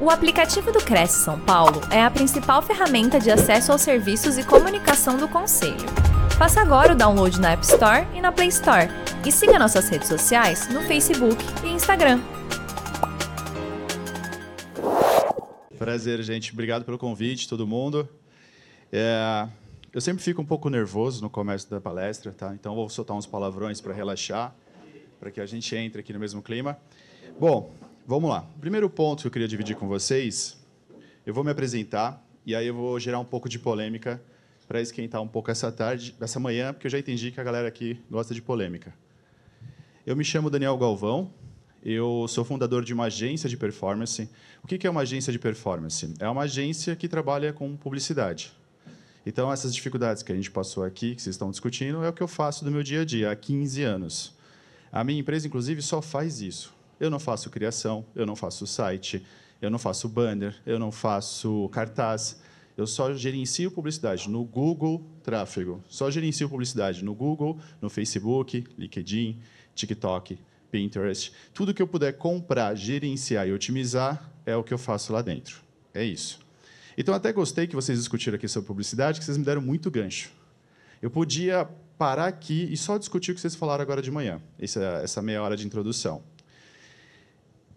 O aplicativo do Cresce São Paulo é a principal ferramenta de acesso aos serviços e comunicação do Conselho. Faça agora o download na App Store e na Play Store. E siga nossas redes sociais no Facebook e Instagram. Prazer, gente. Obrigado pelo convite, todo mundo. É, eu sempre fico um pouco nervoso no começo da palestra, tá? Então vou soltar uns palavrões para relaxar, para que a gente entre aqui no mesmo clima. Bom, Vamos lá. Primeiro ponto que eu queria dividir com vocês, eu vou me apresentar e aí eu vou gerar um pouco de polêmica para esquentar um pouco essa tarde, essa manhã, porque eu já entendi que a galera aqui gosta de polêmica. Eu me chamo Daniel Galvão, eu sou fundador de uma agência de performance. O que é uma agência de performance? É uma agência que trabalha com publicidade. Então, essas dificuldades que a gente passou aqui, que vocês estão discutindo, é o que eu faço do meu dia a dia há 15 anos. A minha empresa, inclusive, só faz isso. Eu não faço criação, eu não faço site, eu não faço banner, eu não faço cartaz. Eu só gerencio publicidade no Google Tráfego. Só gerencio publicidade no Google, no Facebook, LinkedIn, TikTok, Pinterest. Tudo que eu puder comprar, gerenciar e otimizar é o que eu faço lá dentro. É isso. Então, até gostei que vocês discutiram aqui sobre publicidade, que vocês me deram muito gancho. Eu podia parar aqui e só discutir o que vocês falaram agora de manhã, essa, essa meia hora de introdução.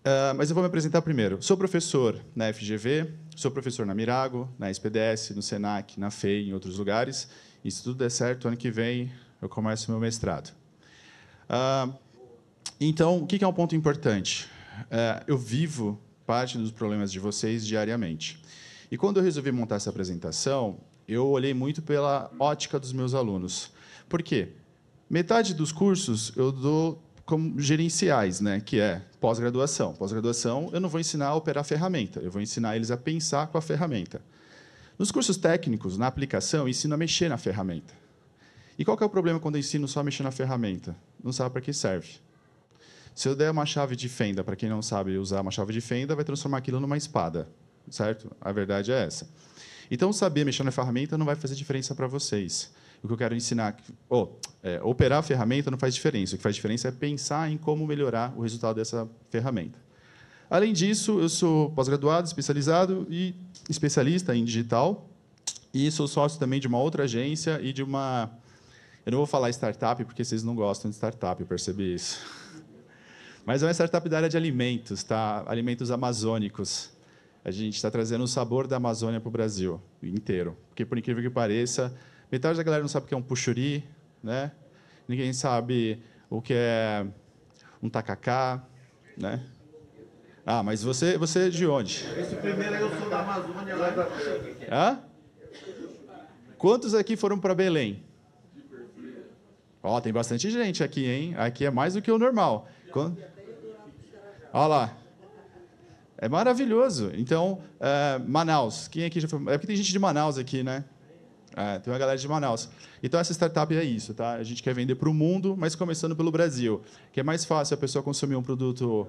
Uh, mas eu vou me apresentar primeiro. Sou professor na FGV, sou professor na Mirago, na SPDS, no SENAC, na FEI, em outros lugares. E se tudo der certo, ano que vem eu começo meu mestrado. Uh, então, o que é um ponto importante? Uh, eu vivo parte dos problemas de vocês diariamente. E quando eu resolvi montar essa apresentação, eu olhei muito pela ótica dos meus alunos. Por quê? Metade dos cursos eu dou como gerenciais, né, que é pós-graduação. Pós-graduação, eu não vou ensinar a operar a ferramenta, eu vou ensinar eles a pensar com a ferramenta. Nos cursos técnicos, na aplicação, eu ensino a mexer na ferramenta. E qual é o problema quando eu ensino só a mexer na ferramenta? Não sabe para que serve. Se eu der uma chave de fenda para quem não sabe usar uma chave de fenda, vai transformar aquilo numa espada, certo? A verdade é essa. Então, saber mexer na ferramenta não vai fazer diferença para vocês. O que eu quero ensinar, oh, é, operar a ferramenta não faz diferença. O que faz diferença é pensar em como melhorar o resultado dessa ferramenta. Além disso, eu sou pós-graduado, especializado e especialista em digital. E sou sócio também de uma outra agência e de uma. Eu não vou falar startup, porque vocês não gostam de startup, eu percebi isso. Mas é uma startup da área de alimentos, tá? alimentos amazônicos. A gente está trazendo o sabor da Amazônia para o Brasil inteiro. Porque, por incrível que pareça, Metade da galera não sabe o que é um puxuri, né? Ninguém sabe o que é um tacacá, né? Ah, mas você, você é de onde? Esse primeiro eu sou da Amazônia, lá da... Hã? Quantos aqui foram para Belém? Ó, oh, tem bastante gente aqui, hein? Aqui é mais do que o normal. Olha lá. É maravilhoso. Então, é, Manaus. Quem aqui já foi? É porque tem gente de Manaus aqui, né? É, tem uma galera de Manaus. Então, essa startup é isso, tá? A gente quer vender para o mundo, mas começando pelo Brasil, que é mais fácil a pessoa consumir um produto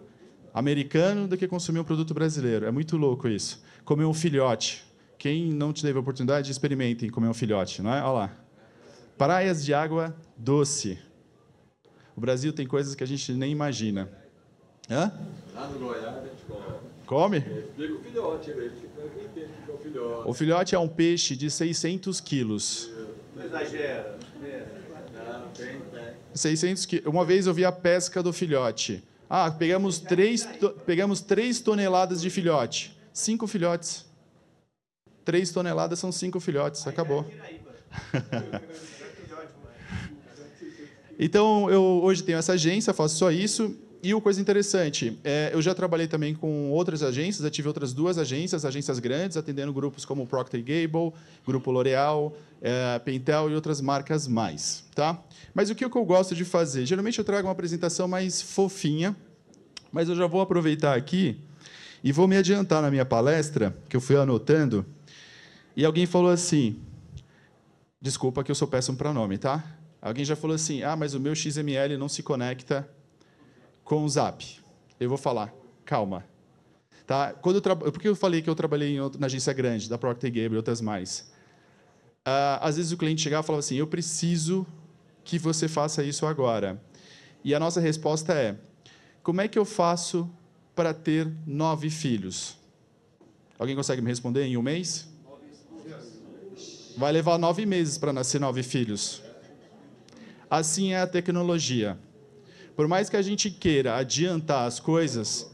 americano do que consumir um produto brasileiro. É muito louco isso. Comer um filhote. Quem não teve a oportunidade, experimentem comer um filhote, não é? Olha lá. Praias de água doce. O Brasil tem coisas que a gente nem imagina. Hã? Lá no Goiás, a gente come. Come? Explica o filhote. O filhote é um peixe de 600 quilos. Não exagera. 600 quilos. Uma vez eu vi a pesca do filhote. Ah, pegamos três, pegamos três toneladas de filhote. Cinco filhotes. Três toneladas são cinco filhotes. Acabou. então, eu hoje tenho essa agência, faço só isso. E uma coisa interessante, é, eu já trabalhei também com outras agências, eu tive outras duas agências, agências grandes, atendendo grupos como Procter Gable, Grupo L'Oréal, é, Pentel e outras marcas mais. Tá? Mas o que eu gosto de fazer? Geralmente eu trago uma apresentação mais fofinha, mas eu já vou aproveitar aqui e vou me adiantar na minha palestra, que eu fui anotando, e alguém falou assim, desculpa que eu sou péssimo para nome, tá? Alguém já falou assim, ah, mas o meu XML não se conecta com o Zap. Eu vou falar, calma. Tá? Quando eu tra... Por que eu falei que eu trabalhei na agência grande, da Procter Gamble e outras mais? Uh, às vezes o cliente chegava e falava assim, eu preciso que você faça isso agora. E a nossa resposta é, como é que eu faço para ter nove filhos? Alguém consegue me responder em um mês? Vai levar nove meses para nascer nove filhos. Assim é a tecnologia. Por mais que a gente queira adiantar as coisas,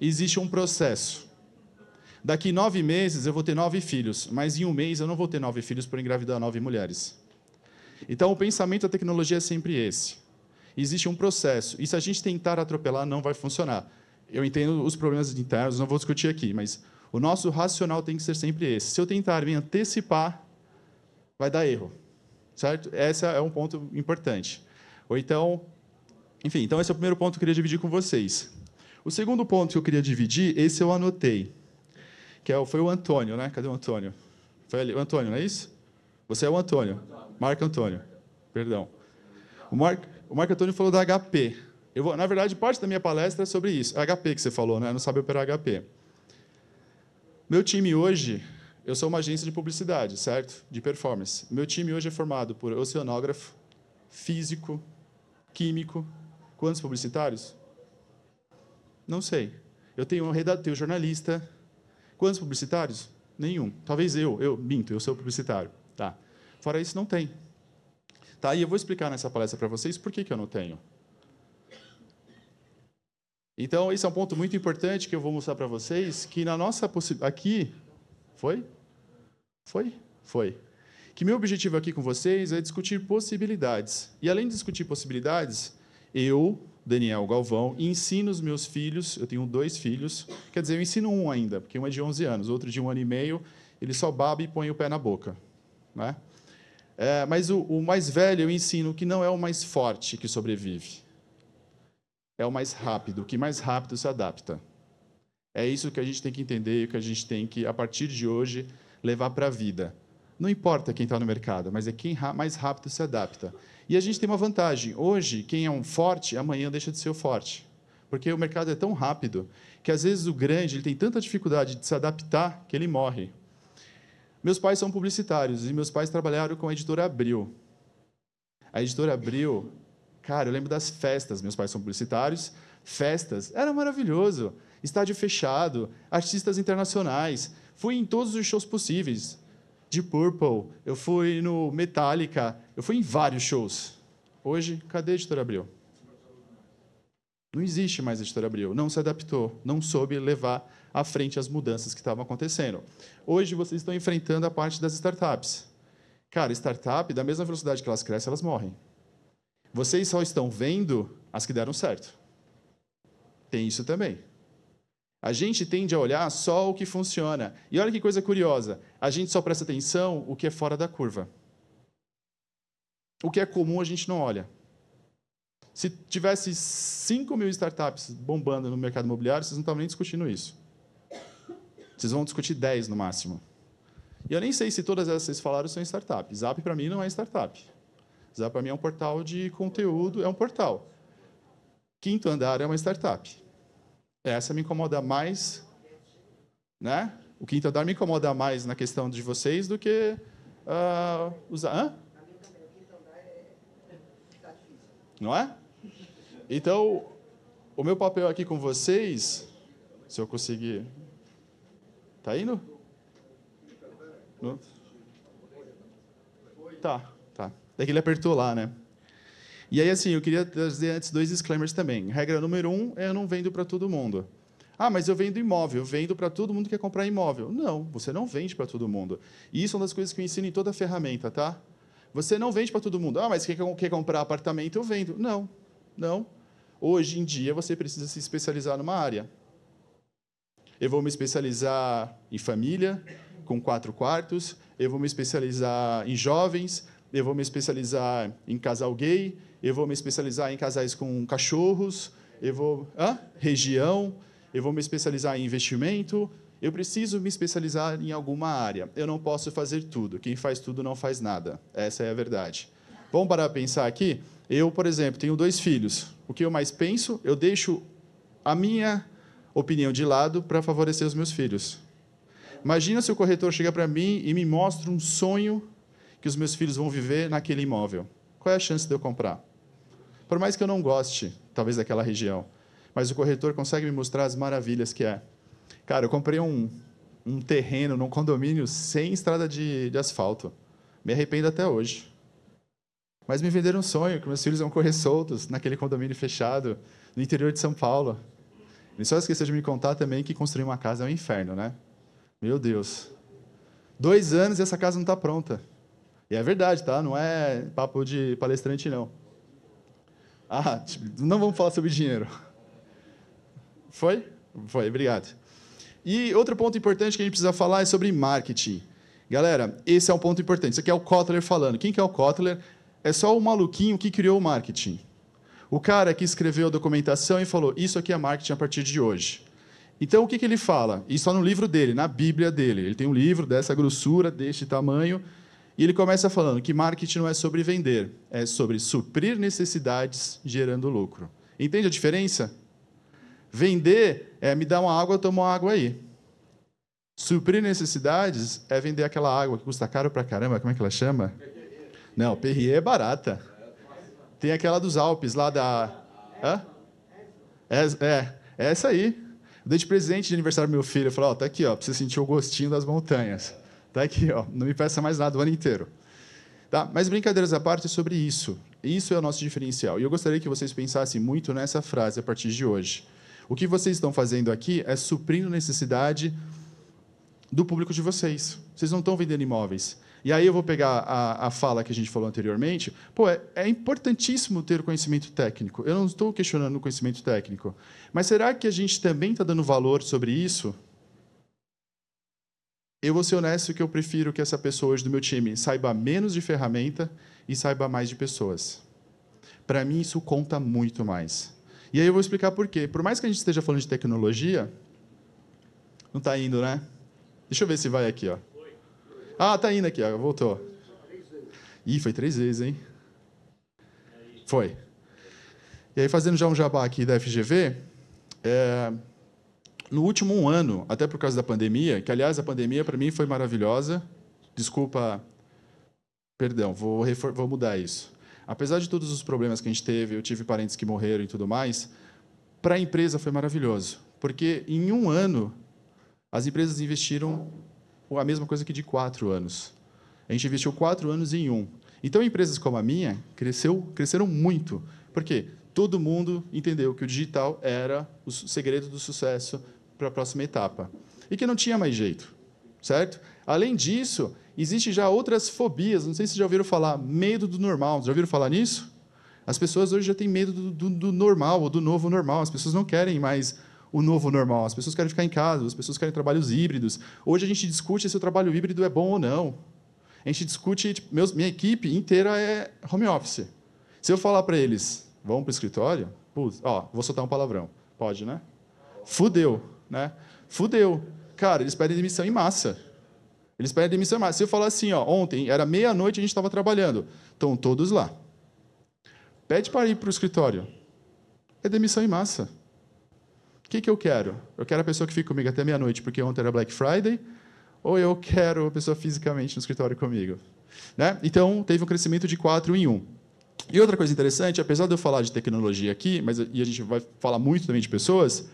existe um processo. Daqui nove meses eu vou ter nove filhos, mas em um mês eu não vou ter nove filhos por engravidar nove mulheres. Então o pensamento da tecnologia é sempre esse. Existe um processo, e se a gente tentar atropelar, não vai funcionar. Eu entendo os problemas internos, não vou discutir aqui, mas o nosso racional tem que ser sempre esse. Se eu tentar me antecipar, vai dar erro, certo? Esse é um ponto importante. Ou então, enfim, então esse é o primeiro ponto que eu queria dividir com vocês. O segundo ponto que eu queria dividir, esse eu anotei, que é, foi o Antônio, né? Cadê o Antônio? Foi ali, o Antônio, não é isso? Você é o Antônio. Marco Antônio. Perdão. O Marco, o Marco Antônio falou da HP. Eu vou, na verdade, parte da minha palestra é sobre isso. É HP que você falou, né? Não sabe operar HP. Meu time hoje, eu sou uma agência de publicidade, certo? De performance. Meu time hoje é formado por oceanógrafo, físico, químico. Quantos publicitários? Não sei. Eu tenho um redator, tenho um jornalista. Quantos publicitários? Nenhum. Talvez eu, eu minto, eu sou publicitário. Tá. Fora isso, não tem. Tá? E eu vou explicar nessa palestra para vocês por que, que eu não tenho. Então, esse é um ponto muito importante que eu vou mostrar para vocês, que na nossa possibilidade... Aqui... Foi? Foi? Foi. Que meu objetivo aqui com vocês é discutir possibilidades. E, além de discutir possibilidades, eu, Daniel Galvão, ensino os meus filhos, eu tenho dois filhos, quer dizer, eu ensino um ainda, porque um é de 11 anos, outro de um ano e meio, ele só baba e põe o pé na boca. Né? É, mas o, o mais velho eu ensino que não é o mais forte que sobrevive, é o mais rápido, o que mais rápido se adapta. É isso que a gente tem que entender e que a gente tem que, a partir de hoje, levar para a vida. Não importa quem está no mercado, mas é quem mais rápido se adapta. E a gente tem uma vantagem. Hoje, quem é um forte, amanhã deixa de ser o forte. Porque o mercado é tão rápido que, às vezes, o grande ele tem tanta dificuldade de se adaptar que ele morre. Meus pais são publicitários e meus pais trabalharam com a editora Abril. A editora Abril, cara, eu lembro das festas. Meus pais são publicitários. Festas, era maravilhoso. Estádio fechado, artistas internacionais. Fui em todos os shows possíveis. De Purple, eu fui no Metallica, eu fui em vários shows. Hoje, cadê a editora Abril? Não existe mais a editora Abril. Não se adaptou, não soube levar à frente as mudanças que estavam acontecendo. Hoje vocês estão enfrentando a parte das startups. Cara, startup, da mesma velocidade que elas crescem, elas morrem. Vocês só estão vendo as que deram certo. Tem isso também. A gente tende a olhar só o que funciona. E olha que coisa curiosa: a gente só presta atenção o que é fora da curva. O que é comum a gente não olha. Se tivesse 5 mil startups bombando no mercado imobiliário, vocês não estavam nem discutindo isso. Vocês vão discutir 10 no máximo. E eu nem sei se todas essas que vocês falaram são startups. Zap, para mim, não é startup. Zap, para mim, é um portal de conteúdo, é um portal. Quinto Andar é uma startup. Essa me incomoda mais, né? O Quinto Andar me incomoda mais na questão de vocês do que uh, usar... Hã? Não é? Então, o meu papel aqui com vocês, se eu conseguir Tá indo? No? Tá, tá. É que ele apertou lá, né? E aí, assim, eu queria trazer antes dois disclaimers também. Regra número um é eu não vendo para todo mundo. Ah, mas eu vendo imóvel, vendo para todo mundo que quer comprar imóvel. Não, você não vende para todo mundo. E isso é uma das coisas que eu ensino em toda a ferramenta, tá? Você não vende para todo mundo. Ah, mas quer, quer comprar apartamento, eu vendo. Não, não. Hoje em dia, você precisa se especializar numa área. Eu vou me especializar em família, com quatro quartos. Eu vou me especializar em jovens. Eu vou me especializar em casal gay. Eu vou me especializar em casais com cachorros. Eu vou. Hã? Região. Eu vou me especializar em investimento. Eu preciso me especializar em alguma área. Eu não posso fazer tudo. Quem faz tudo não faz nada. Essa é a verdade. Vamos parar para pensar aqui? Eu, por exemplo, tenho dois filhos. O que eu mais penso? Eu deixo a minha opinião de lado para favorecer os meus filhos. Imagina se o corretor chega para mim e me mostra um sonho que os meus filhos vão viver naquele imóvel. Qual é a chance de eu comprar? Por mais que eu não goste, talvez, daquela região, mas o corretor consegue me mostrar as maravilhas que é. Cara, eu comprei um, um terreno num condomínio sem estrada de, de asfalto. Me arrependo até hoje. Mas me venderam um sonho que meus filhos iam correr soltos naquele condomínio fechado no interior de São Paulo. Ele só esqueceu de me contar também que construir uma casa é um inferno, né? Meu Deus. Dois anos e essa casa não está pronta. E é verdade, tá? Não é papo de palestrante, não. Ah, tipo, não vamos falar sobre dinheiro. Foi? Foi, obrigado. E outro ponto importante que a gente precisa falar é sobre marketing. Galera, esse é um ponto importante. Isso aqui é o Kotler falando. Quem que é o Kotler? É só o maluquinho que criou o marketing. O cara que escreveu a documentação e falou: Isso aqui é marketing a partir de hoje. Então, o que, que ele fala? Isso está no livro dele, na Bíblia dele. Ele tem um livro dessa grossura, deste tamanho, e ele começa falando que marketing não é sobre vender, é sobre suprir necessidades gerando lucro. Entende a diferença? Vender é me dar uma água, toma uma água aí. Suprir necessidades é vender aquela água que custa caro pra caramba, como é que ela chama? Não, Perrier é barata. Tem aquela dos Alpes lá da. Hã? É, é, é essa aí. Eu dei de presente de aniversário pro meu filho. Eu falei, ó, tá aqui, ó, pra você sentir o gostinho das montanhas. Tá aqui, ó. Não me peça mais nada o ano inteiro. Tá? Mas brincadeiras à parte sobre isso. Isso é o nosso diferencial. E eu gostaria que vocês pensassem muito nessa frase a partir de hoje. O que vocês estão fazendo aqui é suprindo necessidade do público de vocês. Vocês não estão vendendo imóveis. E aí eu vou pegar a, a fala que a gente falou anteriormente. Pô, é, é importantíssimo ter conhecimento técnico. Eu não estou questionando o conhecimento técnico. Mas será que a gente também está dando valor sobre isso? Eu vou ser honesto que eu prefiro que essa pessoa hoje do meu time saiba menos de ferramenta e saiba mais de pessoas. Para mim, isso conta muito mais. E aí eu vou explicar por quê. Por mais que a gente esteja falando de tecnologia, não está indo, né? Deixa eu ver se vai aqui, ó. Ah, tá indo aqui, ó. voltou. Ih, foi três vezes, hein? Foi. E aí, fazendo já um jabá aqui da FGV, é, no último um ano, até por causa da pandemia, que aliás a pandemia para mim foi maravilhosa. Desculpa, perdão, vou, vou mudar isso. Apesar de todos os problemas que a gente teve, eu tive parentes que morreram e tudo mais, para a empresa foi maravilhoso, porque em um ano as empresas investiram a mesma coisa que de quatro anos. A gente investiu quatro anos em um. Então, empresas como a minha cresceu, cresceram muito. Por quê? Todo mundo entendeu que o digital era o segredo do sucesso para a próxima etapa. E que não tinha mais jeito, certo? Além disso, existe já outras fobias. Não sei se já ouviram falar, medo do normal. Já ouviram falar nisso? As pessoas hoje já têm medo do, do, do normal, ou do novo normal. As pessoas não querem mais o novo normal. As pessoas querem ficar em casa, as pessoas querem trabalhos híbridos. Hoje a gente discute se o trabalho híbrido é bom ou não. A gente discute, tipo, meus, minha equipe inteira é home office. Se eu falar para eles, vão para o escritório, putz, ó, vou soltar um palavrão. Pode, né? Fudeu né? Fudeu. Cara, eles pedem demissão em massa. Eles pedem demissão em massa. Se eu falar assim, ó, ontem era meia-noite a gente estava trabalhando, estão todos lá. Pede para ir para o escritório. É demissão em massa. O que, que eu quero? Eu quero a pessoa que fica comigo até meia-noite, porque ontem era Black Friday, ou eu quero a pessoa fisicamente no escritório comigo? Né? Então, teve um crescimento de 4 em 1. E outra coisa interessante, apesar de eu falar de tecnologia aqui, mas e a gente vai falar muito também de pessoas,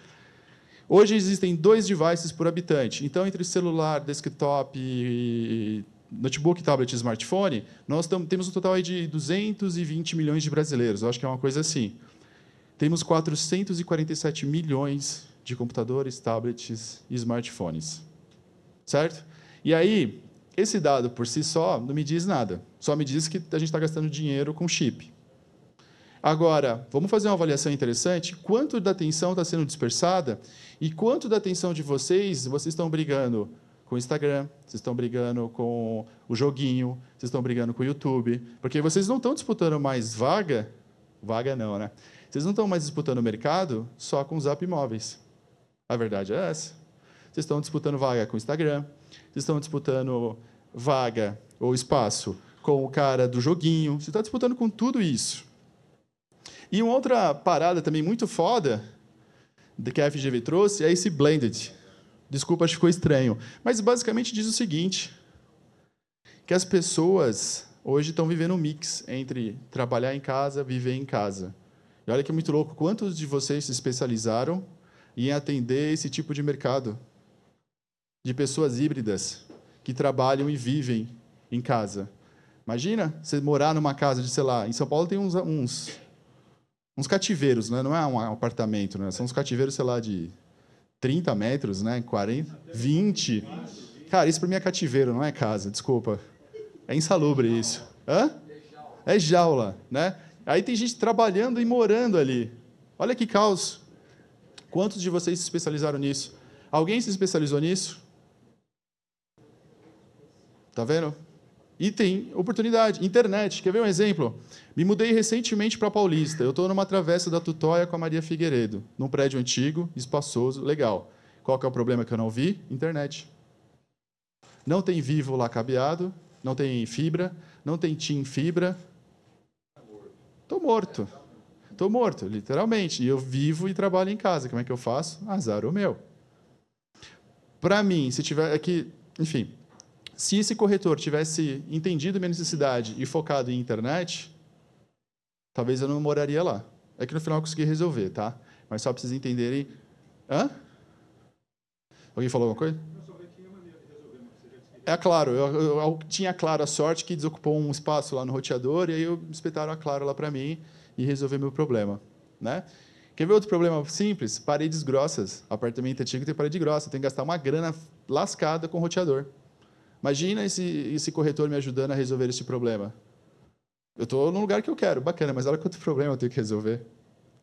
Hoje existem dois devices por habitante. Então, entre celular, desktop, notebook, tablet e smartphone, nós temos um total de 220 milhões de brasileiros. Eu acho que é uma coisa assim. Temos 447 milhões de computadores, tablets e smartphones. Certo? E aí, esse dado por si só não me diz nada. Só me diz que a gente está gastando dinheiro com chip. Agora, vamos fazer uma avaliação interessante. Quanto da atenção está sendo dispersada e quanto da atenção de vocês, vocês estão brigando com o Instagram, vocês estão brigando com o joguinho, vocês estão brigando com o YouTube, porque vocês não estão disputando mais vaga, vaga não, né? Vocês não estão mais disputando o mercado só com os app móveis. A verdade é essa. Vocês estão disputando vaga com o Instagram, vocês estão disputando vaga ou espaço com o cara do joguinho, você está disputando com tudo isso. E uma outra parada também muito foda que a FGV trouxe é esse blended. Desculpa, acho que ficou estranho. Mas basicamente diz o seguinte: que as pessoas hoje estão vivendo um mix entre trabalhar em casa, viver em casa. E olha que muito louco, quantos de vocês se especializaram em atender esse tipo de mercado? de pessoas híbridas que trabalham e vivem em casa. Imagina você morar numa casa de, sei lá, em São Paulo tem uns, uns, uns cativeiros, né? não é um apartamento, né? são uns cativeiros, sei lá, de 30 metros, né? 40, 20. Cara, isso para mim é cativeiro, não é casa, desculpa. É insalubre isso. Hã? É jaula, né? Aí tem gente trabalhando e morando ali. Olha que caos. Quantos de vocês se especializaram nisso? Alguém se especializou nisso? Tá vendo? E tem oportunidade. Internet. Quer ver um exemplo? Me mudei recentemente para Paulista. Eu estou numa travessa da Tutóia com a Maria Figueiredo, num prédio antigo, espaçoso, legal. Qual que é o problema que eu não vi? Internet. Não tem vivo lá cabeado, não tem fibra, não tem TIM fibra. Estou morto. Estou morto, literalmente. E eu vivo e trabalho em casa. Como é que eu faço? Azar o meu. Para mim, se tiver aqui, é enfim, se esse corretor tivesse entendido minha necessidade e focado em internet, talvez eu não moraria lá. É que no final eu consegui resolver, tá? Mas só para vocês entenderem. Hã? Alguém falou alguma coisa? É claro, eu, eu, eu, tinha claro a sorte que desocupou um espaço lá no roteador e aí eu espetaram a Claro lá para mim e resolver meu problema, né? Quer ver outro problema simples? Paredes grossas. Apartamento antigo tem parede grossa, tem que gastar uma grana lascada com roteador. Imagina esse, esse corretor me ajudando a resolver esse problema. Eu estou no lugar que eu quero, bacana, mas olha quanto problema eu tenho que resolver.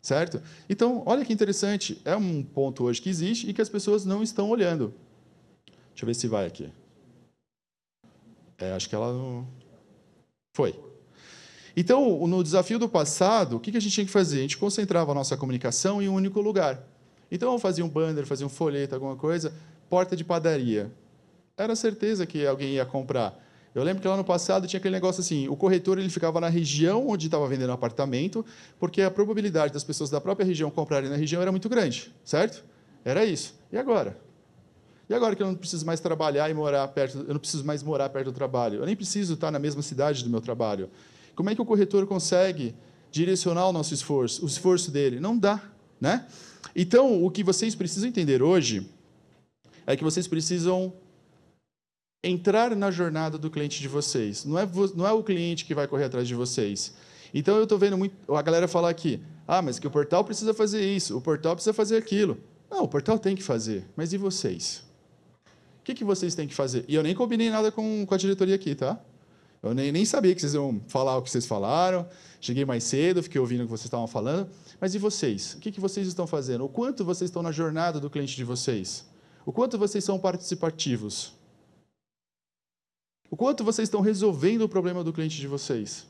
Certo? Então, olha que interessante. É um ponto hoje que existe e que as pessoas não estão olhando. Deixa eu ver se vai aqui. É, acho que ela não. Foi. Então, no desafio do passado, o que a gente tinha que fazer? A gente concentrava a nossa comunicação em um único lugar. Então, eu fazia um banner, fazia um folheto, alguma coisa, porta de padaria era certeza que alguém ia comprar. Eu lembro que lá no passado tinha aquele negócio assim, o corretor ele ficava na região onde estava vendendo apartamento, porque a probabilidade das pessoas da própria região comprarem na região era muito grande, certo? Era isso. E agora? E agora que eu não preciso mais trabalhar e morar perto, eu não preciso mais morar perto do trabalho, eu nem preciso estar na mesma cidade do meu trabalho. Como é que o corretor consegue direcionar o nosso esforço, o esforço dele? Não dá, né? Então, o que vocês precisam entender hoje é que vocês precisam entrar na jornada do cliente de vocês. Não é, não é o cliente que vai correr atrás de vocês. Então eu estou vendo muito, a galera falar aqui, ah, mas que o portal precisa fazer isso, o portal precisa fazer aquilo. Não, o portal tem que fazer, mas e vocês? O que, que vocês têm que fazer? E eu nem combinei nada com, com a diretoria aqui, tá? Eu nem, nem sabia que vocês iam falar o que vocês falaram. Cheguei mais cedo, fiquei ouvindo o que vocês estavam falando. Mas e vocês? O que, que vocês estão fazendo? O quanto vocês estão na jornada do cliente de vocês? O quanto vocês são participativos? O quanto vocês estão resolvendo o problema do cliente de vocês?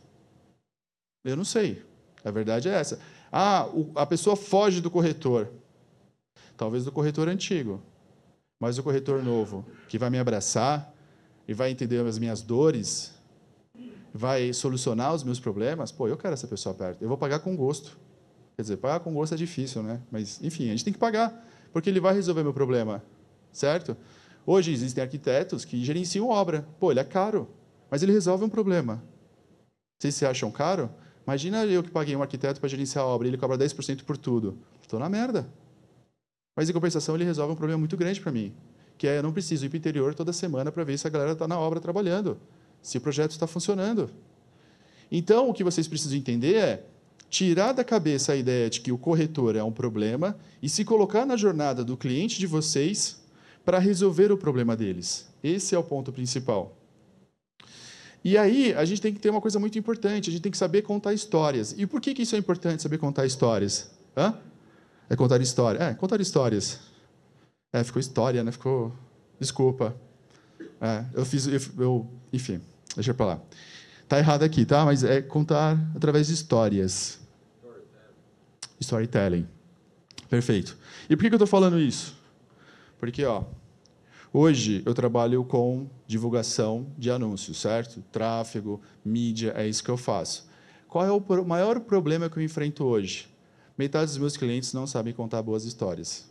Eu não sei. A verdade é essa. Ah, a pessoa foge do corretor. Talvez do corretor antigo. Mas o corretor novo, que vai me abraçar e vai entender as minhas dores, vai solucionar os meus problemas, pô, eu quero essa pessoa perto. Eu vou pagar com gosto. Quer dizer, pagar com gosto é difícil, né? Mas, enfim, a gente tem que pagar, porque ele vai resolver meu problema, certo? Hoje existem arquitetos que gerenciam obra. Pô, ele é caro, mas ele resolve um problema. Vocês se acham caro? Imagina eu que paguei um arquiteto para gerenciar a obra e ele cobra 10% por tudo. Estou na merda. Mas, em compensação, ele resolve um problema muito grande para mim, que é eu não preciso ir para o interior toda semana para ver se a galera está na obra trabalhando, se o projeto está funcionando. Então, o que vocês precisam entender é tirar da cabeça a ideia de que o corretor é um problema e se colocar na jornada do cliente de vocês para resolver o problema deles. Esse é o ponto principal. E aí, a gente tem que ter uma coisa muito importante, a gente tem que saber contar histórias. E por que, que isso é importante, saber contar histórias? Hã? É contar história. É, contar histórias. É, ficou história, né? Ficou. Desculpa. É, eu fiz. Eu, enfim, deixa para lá. Tá errado aqui, tá? Mas é contar através de histórias. Storytelling. Perfeito. E por que, que eu estou falando isso? Porque, ó, hoje eu trabalho com divulgação de anúncios, certo? Tráfego, mídia, é isso que eu faço. Qual é o maior problema que eu enfrento hoje? Metade dos meus clientes não sabem contar boas histórias.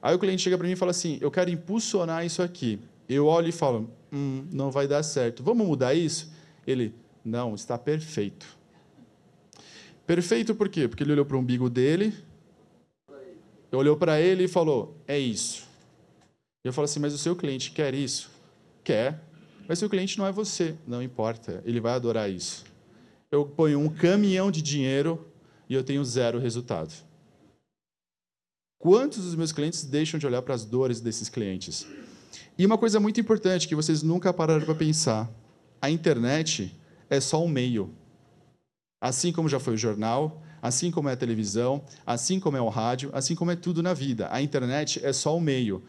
Aí o cliente chega para mim e fala assim: Eu quero impulsionar isso aqui. Eu olho e falo: Hum, não vai dar certo. Vamos mudar isso? Ele: Não, está perfeito. Perfeito por quê? Porque ele olhou para o umbigo dele, olhou para ele e falou: É isso. Eu falo assim, mas o seu cliente quer isso? Quer. Mas seu cliente não é você. Não importa, ele vai adorar isso. Eu ponho um caminhão de dinheiro e eu tenho zero resultado. Quantos dos meus clientes deixam de olhar para as dores desses clientes? E uma coisa muito importante que vocês nunca pararam para pensar: a internet é só um meio. Assim como já foi o jornal, assim como é a televisão, assim como é o rádio, assim como é tudo na vida. A internet é só um meio.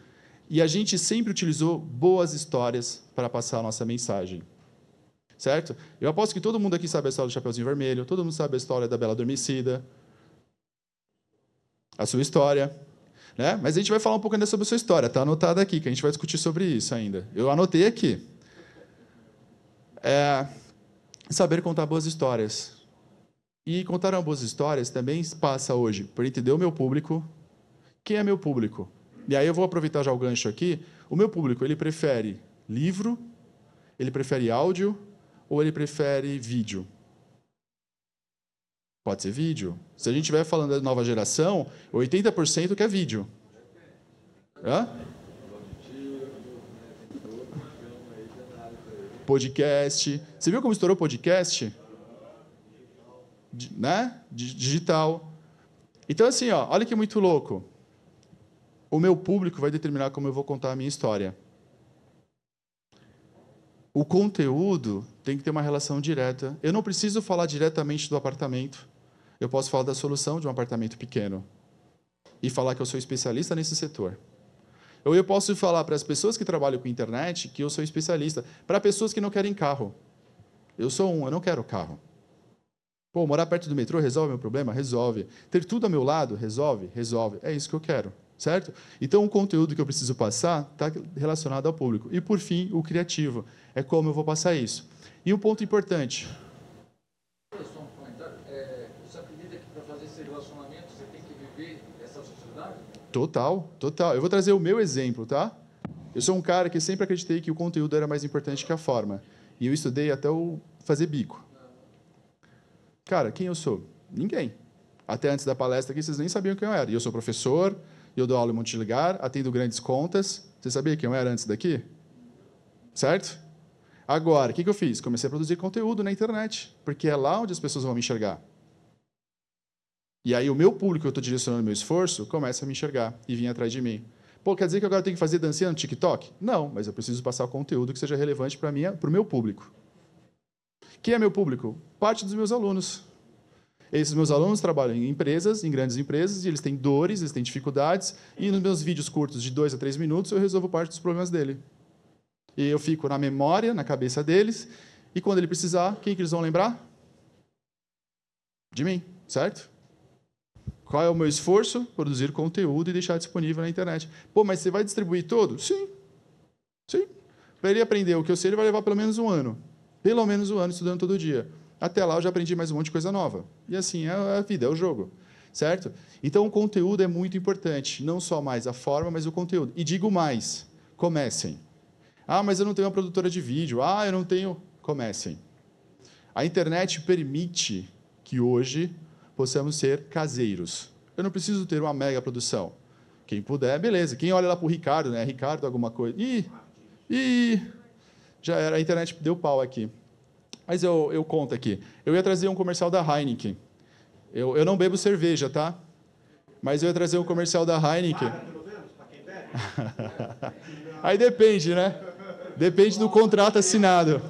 E a gente sempre utilizou boas histórias para passar a nossa mensagem. Certo? Eu aposto que todo mundo aqui sabe a história do Chapeuzinho Vermelho, todo mundo sabe a história da Bela Adormecida, a sua história. Né? Mas a gente vai falar um pouco ainda sobre a sua história, está anotada aqui, que a gente vai discutir sobre isso ainda. Eu anotei aqui. É, saber contar boas histórias. E contar boas histórias também passa hoje por entender o meu público. Quem é meu público? E aí eu vou aproveitar já o gancho aqui. O meu público, ele prefere livro, ele prefere áudio ou ele prefere vídeo? Pode ser vídeo. Se a gente estiver falando da nova geração, 80% quer vídeo. Hã? Podcast. Você viu como estourou podcast? Né? Digital. Então, assim, ó, olha que muito louco o meu público vai determinar como eu vou contar a minha história. O conteúdo tem que ter uma relação direta. Eu não preciso falar diretamente do apartamento. Eu posso falar da solução de um apartamento pequeno e falar que eu sou especialista nesse setor. Ou eu posso falar para as pessoas que trabalham com internet que eu sou especialista. Para pessoas que não querem carro. Eu sou um, eu não quero carro. Pô, morar perto do metrô resolve meu problema? Resolve. Ter tudo ao meu lado? Resolve? Resolve. É isso que eu quero certo? Então, o conteúdo que eu preciso passar está relacionado ao público. E, por fim, o criativo. É como eu vou passar isso. E um ponto importante. Só um comentário. É, você acredita que para fazer esse relacionamento você tem que viver essa sociedade? Total, total. Eu vou trazer o meu exemplo, tá? Eu sou um cara que sempre acreditei que o conteúdo era mais importante que a forma. E eu estudei até o fazer bico. Cara, quem eu sou? Ninguém. Até antes da palestra aqui, vocês nem sabiam quem eu era. E eu sou professor, eu dou aula em Montiligar, atendo grandes contas. Você sabia quem eu era antes daqui? Certo? Agora, o que eu fiz? Comecei a produzir conteúdo na internet, porque é lá onde as pessoas vão me enxergar. E aí o meu público, eu estou direcionando meu esforço, começa a me enxergar e vir atrás de mim. Pô, quer dizer que agora eu tenho que fazer dancinha no TikTok? Não, mas eu preciso passar conteúdo que seja relevante para o meu público. Quem é meu público? Parte dos meus alunos. Esses meus alunos trabalham em empresas, em grandes empresas, e eles têm dores, eles têm dificuldades, e nos meus vídeos curtos de dois a três minutos eu resolvo parte dos problemas dele. E eu fico na memória, na cabeça deles, e quando ele precisar, quem que eles vão lembrar? De mim, certo? Qual é o meu esforço? Produzir conteúdo e deixar disponível na internet. Pô, mas você vai distribuir todo? Sim. Sim. Para ele aprender o que eu sei, ele vai levar pelo menos um ano. Pelo menos um ano estudando todo dia. Até lá eu já aprendi mais um monte de coisa nova. E assim é a vida, é o jogo. Certo? Então o conteúdo é muito importante, não só mais a forma, mas o conteúdo. E digo mais: comecem. Ah, mas eu não tenho uma produtora de vídeo. Ah, eu não tenho. Comecem. A internet permite que hoje possamos ser caseiros. Eu não preciso ter uma mega produção. Quem puder, beleza. Quem olha lá para o Ricardo, né? Ricardo, alguma coisa. Ih, ih, já era. A internet deu pau aqui. Mas eu, eu conto aqui. Eu ia trazer um comercial da Heineken. Eu, eu não bebo cerveja, tá? Mas eu ia trazer um comercial da Heineken. Aí depende, né? Depende do contrato assinado.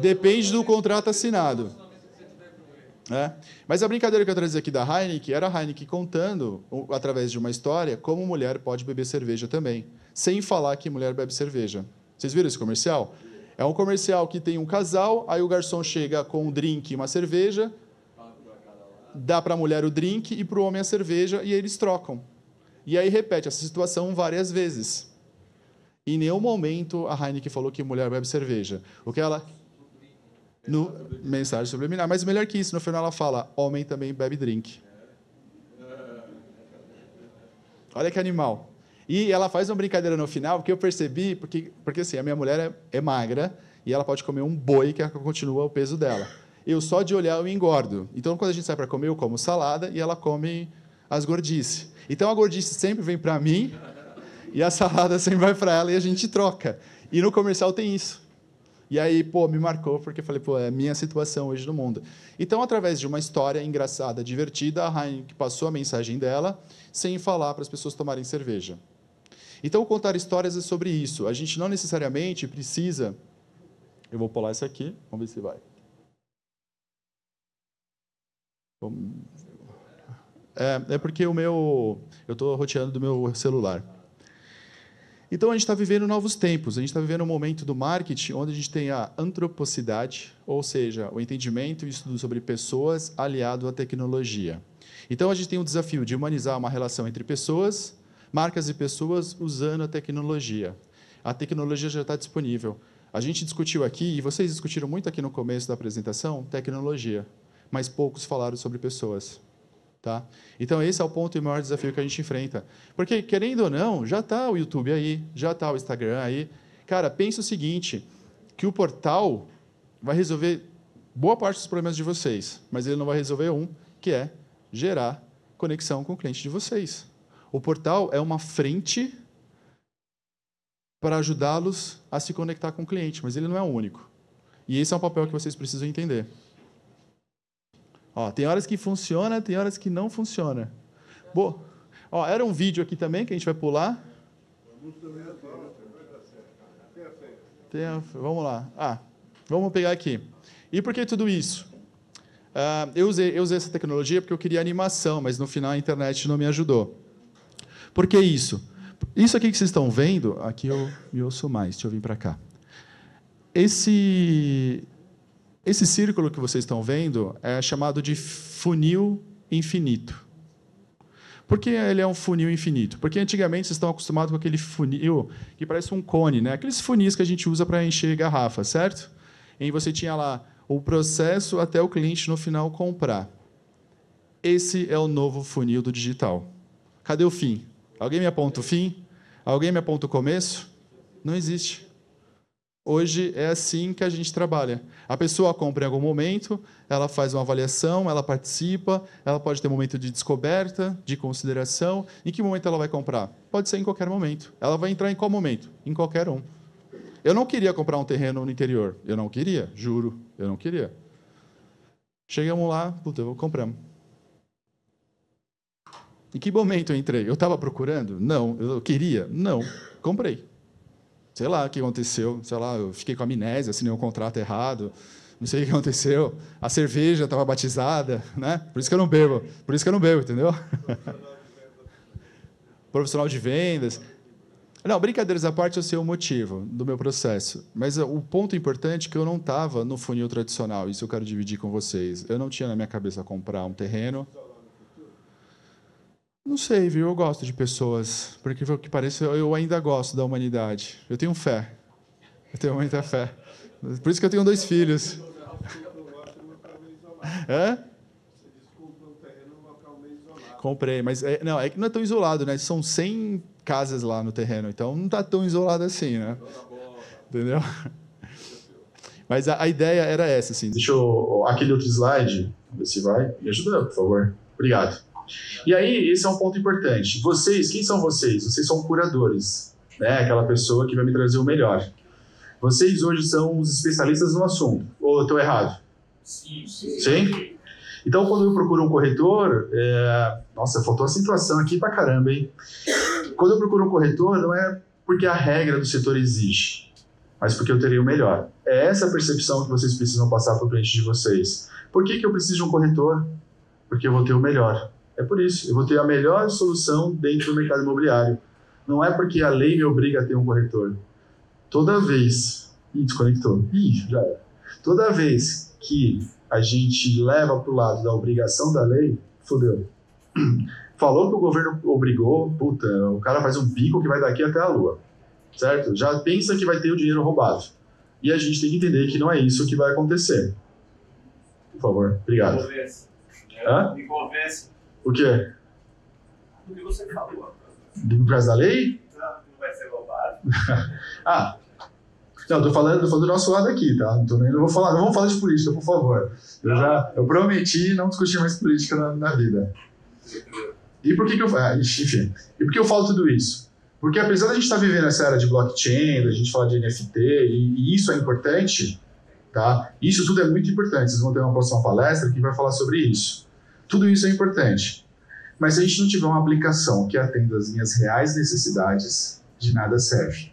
Depende do contrato assinado. É. Mas a brincadeira que eu trazer aqui da Heineken era a Heineken contando, através de uma história, como mulher pode beber cerveja também, sem falar que mulher bebe cerveja. Vocês viram esse comercial? É um comercial que tem um casal, aí o garçom chega com um drink e uma cerveja, dá para a mulher o drink e para o homem a cerveja e eles trocam. E aí repete essa situação várias vezes. Em nenhum momento a Heineken falou que mulher bebe cerveja. O que ela no mensagem subliminar, mas melhor que isso, no final ela fala: homem também bebe drink. Olha que animal. E ela faz uma brincadeira no final que eu percebi, porque, porque assim, a minha mulher é, é magra e ela pode comer um boi que continua o peso dela. Eu só de olhar eu engordo. Então, quando a gente sai para comer, eu como salada e ela come as gordices. Então, a gordice sempre vem para mim E a salada sempre vai para ela e a gente troca. E no comercial tem isso. E aí, pô, me marcou, porque falei, pô, é a minha situação hoje no mundo. Então, através de uma história engraçada, divertida, a Heineken passou a mensagem dela, sem falar para as pessoas tomarem cerveja. Então, contar histórias é sobre isso. A gente não necessariamente precisa. Eu vou pular isso aqui, vamos ver se vai. É, é porque o meu. Eu estou roteando do meu celular. Então a gente está vivendo novos tempos, a gente está vivendo um momento do marketing onde a gente tem a antropocidade, ou seja, o entendimento e o estudo sobre pessoas aliado à tecnologia. Então a gente tem um desafio de humanizar uma relação entre pessoas, marcas e pessoas usando a tecnologia. A tecnologia já está disponível. A gente discutiu aqui, e vocês discutiram muito aqui no começo da apresentação, tecnologia, mas poucos falaram sobre pessoas. Tá? Então, esse é o ponto e o maior desafio que a gente enfrenta. Porque, querendo ou não, já está o YouTube aí, já está o Instagram aí. Cara, pensa o seguinte, que o portal vai resolver boa parte dos problemas de vocês, mas ele não vai resolver um, que é gerar conexão com o cliente de vocês. O portal é uma frente para ajudá-los a se conectar com o cliente, mas ele não é o único. E esse é um papel que vocês precisam entender. Ó, tem horas que funciona, tem horas que não funciona. Bo Ó, era um vídeo aqui também que a gente vai pular. Tem, vamos lá. Ah, vamos pegar aqui. E por que tudo isso? Uh, eu, usei, eu usei essa tecnologia porque eu queria animação, mas no final a internet não me ajudou. Por que isso? Isso aqui que vocês estão vendo, aqui eu me ouço mais, deixa eu vir para cá. Esse, esse círculo que vocês estão vendo é chamado de funil infinito. Por que ele é um funil infinito? Porque antigamente vocês estão acostumados com aquele funil que parece um cone, né? aqueles funis que a gente usa para encher garrafa, certo? E você tinha lá o processo até o cliente no final comprar. Esse é o novo funil do digital. Cadê o fim? Alguém me aponta o fim? Alguém me aponta o começo? Não existe. Hoje é assim que a gente trabalha. A pessoa compra em algum momento, ela faz uma avaliação, ela participa, ela pode ter um momento de descoberta, de consideração. Em que momento ela vai comprar? Pode ser em qualquer momento. Ela vai entrar em qual momento? Em qualquer um. Eu não queria comprar um terreno no interior. Eu não queria, juro. Eu não queria. Chegamos lá, puta, compramos. Em que momento eu entrei? Eu estava procurando? Não. Eu queria? Não. Comprei. Sei lá o que aconteceu, sei lá, eu fiquei com amnésia, assinei um contrato errado, não sei o que aconteceu. A cerveja estava batizada, né? Por isso que eu não bebo, por isso que eu não bebo, entendeu? Profissional de vendas. Não, brincadeiras à parte, eu sei o motivo do meu processo. Mas o ponto importante é que eu não estava no funil tradicional. Isso eu quero dividir com vocês. Eu não tinha na minha cabeça comprar um terreno não sei, viu? Eu gosto de pessoas. Por incrível que pareça, eu ainda gosto da humanidade. Eu tenho fé. Eu tenho muita fé. Por isso que eu tenho dois filhos. É? Comprei, mas é, não, é que não é tão isolado, né? São 100 casas lá no terreno, então não está tão isolado assim, né? Entendeu? Mas a, a, ideia era essa, assim. Deixa eu. Aquele outro slide, ver se vai. Me ajuda, por favor. Obrigado. E aí, esse é um ponto importante. Vocês, quem são vocês? Vocês são curadores, né? Aquela pessoa que vai me trazer o melhor. Vocês hoje são os especialistas no assunto. Ou estou errado? Sim, sim. Sim? Então, quando eu procuro um corretor, é... nossa, faltou situação aqui pra caramba, hein? Quando eu procuro um corretor, não é porque a regra do setor exige, mas porque eu terei o melhor. É essa a percepção que vocês precisam passar para o cliente de vocês. Por que, que eu preciso de um corretor? Porque eu vou ter o melhor. É por isso, eu vou ter a melhor solução dentro do mercado imobiliário. Não é porque a lei me obriga a ter um corretor. Toda vez. Ih, desconectou. Ih, já era. Toda vez que a gente leva para o lado da obrigação da lei, fodeu. Falou que o governo obrigou, puta, o cara faz um bico que vai daqui até a lua. Certo? Já pensa que vai ter o dinheiro roubado. E a gente tem que entender que não é isso que vai acontecer. Por favor, obrigado. Me convence. Hã? Me convence. O quê? Do que você falou. Do prazo da lei? Não, não vai ser roubado. ah, não, tô falando, tô falando do nosso lado aqui, tá? Não, tô nem, não, vou falar, não vamos falar de política, por favor. Eu já eu prometi não discutir mais política na, na vida. E por que, que eu ah, enfim, e por que eu falo tudo isso? Porque apesar da gente estar vivendo essa era de blockchain, da gente falar de NFT, e, e isso é importante, tá? Isso tudo é muito importante. Vocês vão ter uma próxima palestra que vai falar sobre isso. Tudo isso é importante. Mas se a gente não tiver uma aplicação que atenda às minhas reais necessidades, de nada serve.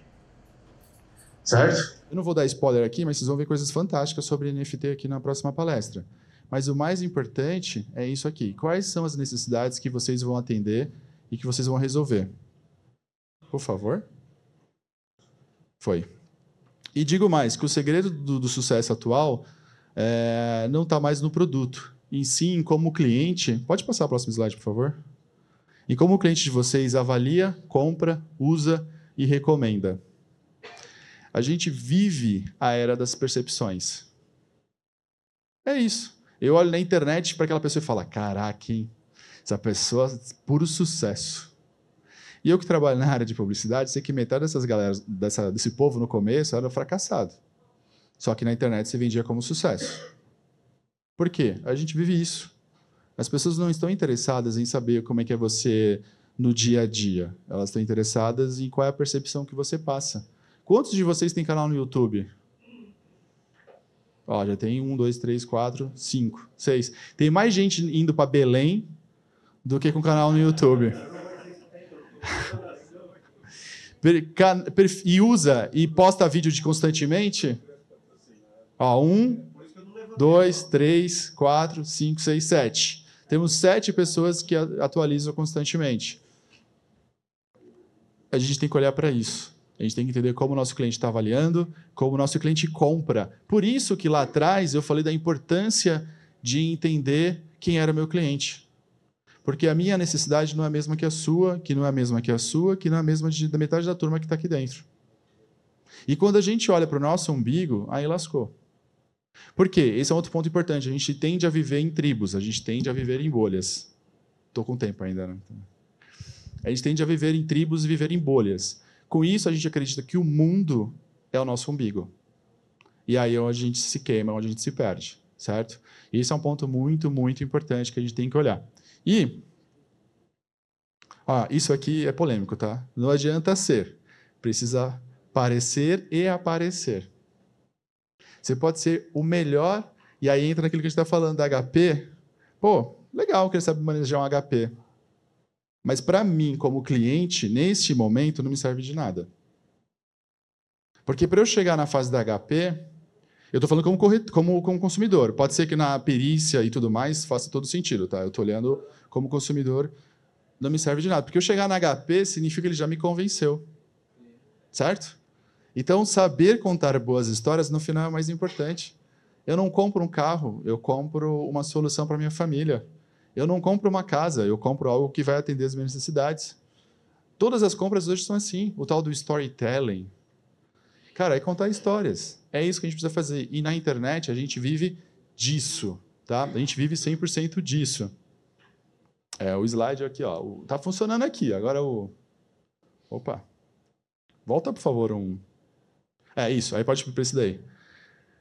Certo? Eu não vou dar spoiler aqui, mas vocês vão ver coisas fantásticas sobre NFT aqui na próxima palestra. Mas o mais importante é isso aqui. Quais são as necessidades que vocês vão atender e que vocês vão resolver? Por favor. Foi. E digo mais, que o segredo do, do sucesso atual é, não está mais no produto, em si, como cliente. Pode passar a próxima slide, por favor? E como o cliente de vocês avalia, compra, usa e recomenda. A gente vive a era das percepções. É isso. Eu olho na internet para aquela pessoa e falo: caraca, hein? essa pessoa, puro sucesso. E eu que trabalho na área de publicidade, sei que metade dessas galera, dessa, desse povo no começo era fracassado. Só que na internet se vendia como sucesso. Por quê? A gente vive isso. As pessoas não estão interessadas em saber como é que é você no dia a dia. Elas estão interessadas em qual é a percepção que você passa. Quantos de vocês têm canal no YouTube? Ó, já tem um, dois, três, quatro, cinco, seis. Tem mais gente indo para Belém do que com canal no YouTube. e usa e posta vídeo de constantemente? Ó, um, dois, três, quatro, cinco, seis, sete. Temos sete pessoas que atualizam constantemente. A gente tem que olhar para isso. A gente tem que entender como o nosso cliente está avaliando, como o nosso cliente compra. Por isso que lá atrás eu falei da importância de entender quem era meu cliente. Porque a minha necessidade não é a mesma que a sua, que não é a mesma que a sua, que não é a mesma de, da metade da turma que está aqui dentro. E quando a gente olha para o nosso umbigo, aí lascou. Por quê? Esse é outro ponto importante. A gente tende a viver em tribos, a gente tende a viver em bolhas. Estou com tempo ainda, né? A gente tende a viver em tribos e viver em bolhas. Com isso, a gente acredita que o mundo é o nosso umbigo. E aí é onde a gente se queima, é onde a gente se perde, certo? Isso é um ponto muito, muito importante que a gente tem que olhar. E ah, isso aqui é polêmico, tá? Não adianta ser, precisa parecer e aparecer. Você pode ser o melhor, e aí entra naquilo que a gente está falando da HP. Pô, legal que ele sabe manejar um HP. Mas para mim, como cliente, neste momento, não me serve de nada. Porque para eu chegar na fase da HP, eu estou falando como, como, como, consumidor. Pode ser que na perícia e tudo mais faça todo sentido, tá? Eu estou olhando como consumidor, não me serve de nada. Porque eu chegar na HP significa que ele já me convenceu. Certo? Então, saber contar boas histórias no final é mais importante. Eu não compro um carro, eu compro uma solução para minha família. Eu não compro uma casa, eu compro algo que vai atender as minhas necessidades. Todas as compras hoje são assim, o tal do storytelling. Cara, é contar histórias. É isso que a gente precisa fazer. E na internet a gente vive disso, tá? A gente vive 100% disso. É, o slide aqui, ó, tá funcionando aqui. Agora o Opa. Volta, por favor, um É isso, aí pode ir para esse daí.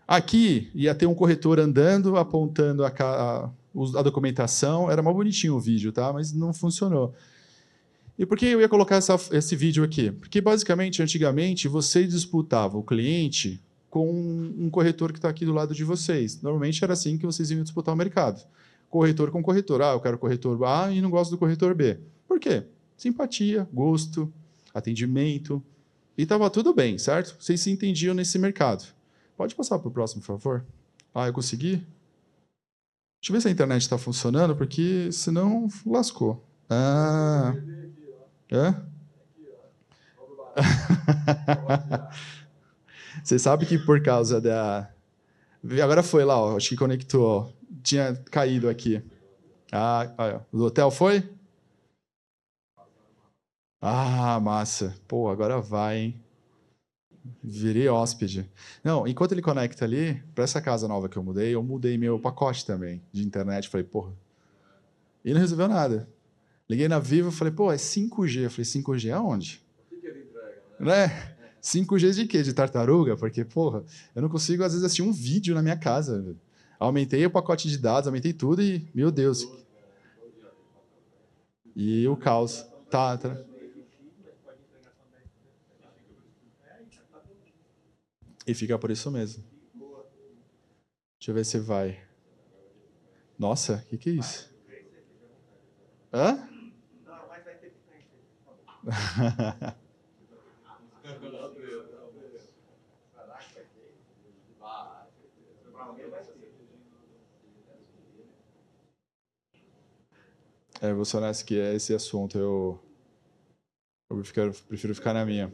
Aqui ia ter um corretor andando, apontando a, a a documentação, era mais bonitinho o vídeo, tá? Mas não funcionou. E por que eu ia colocar essa, esse vídeo aqui? Porque, basicamente, antigamente, você disputava o cliente com um corretor que está aqui do lado de vocês. Normalmente era assim que vocês iam disputar o mercado. Corretor com corretor. Ah, eu quero corretor A e não gosto do corretor B. Por quê? Simpatia, gosto, atendimento. E estava tudo bem, certo? Vocês se entendiam nesse mercado. Pode passar para o próximo, por favor? Ah, eu consegui? Deixa eu ver se a internet está funcionando, porque senão lascou. Ah. Hã? Você sabe que por causa da. Agora foi lá, ó, acho que conectou. Ó. Tinha caído aqui. Ah, olha. o hotel foi? Ah, massa. Pô, agora vai, hein? Virei hóspede. Não, enquanto ele conecta ali, para essa casa nova que eu mudei, eu mudei meu pacote também de internet. Falei, porra. E não resolveu nada. Liguei na Vivo e falei, pô, é 5G. Eu falei, 5G aonde? O que, que ele entrega, né? né? 5G de quê? De tartaruga? Porque, porra, eu não consigo, às vezes, assistir um vídeo na minha casa. Aumentei o pacote de dados, aumentei tudo e, meu Deus. E o caos. Tá, tá. E fica por isso mesmo. Deixa eu ver se vai. Nossa, o que, que é isso? Hã? É, vou ser honesto que é esse assunto. Eu, eu prefiro, prefiro ficar na minha.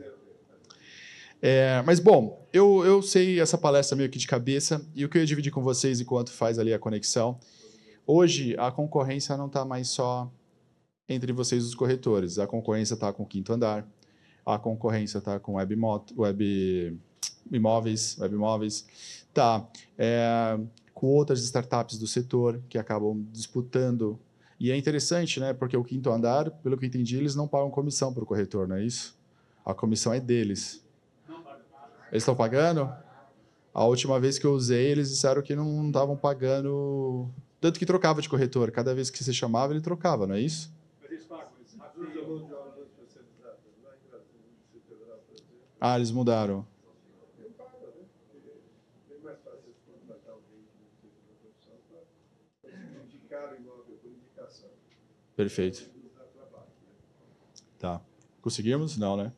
É, mas, bom, eu, eu sei essa palestra meio que de cabeça e o que eu ia dividir com vocês enquanto faz ali a conexão. Hoje, a concorrência não está mais só entre vocês, os corretores. A concorrência está com o quinto andar, a concorrência está com web, web imóveis, web imóveis, tá é, com outras startups do setor que acabam disputando e é interessante, né? Porque o quinto andar, pelo que eu entendi, eles não pagam comissão para o corretor, não é isso? A comissão é deles. Eles estão pagando? A última vez que eu usei, eles disseram que não estavam pagando. Tanto que trocava de corretor. Cada vez que você chamava, ele trocava, não é isso? Ah, eles mudaram. Perfeito. Tá. Conseguimos? Não, né?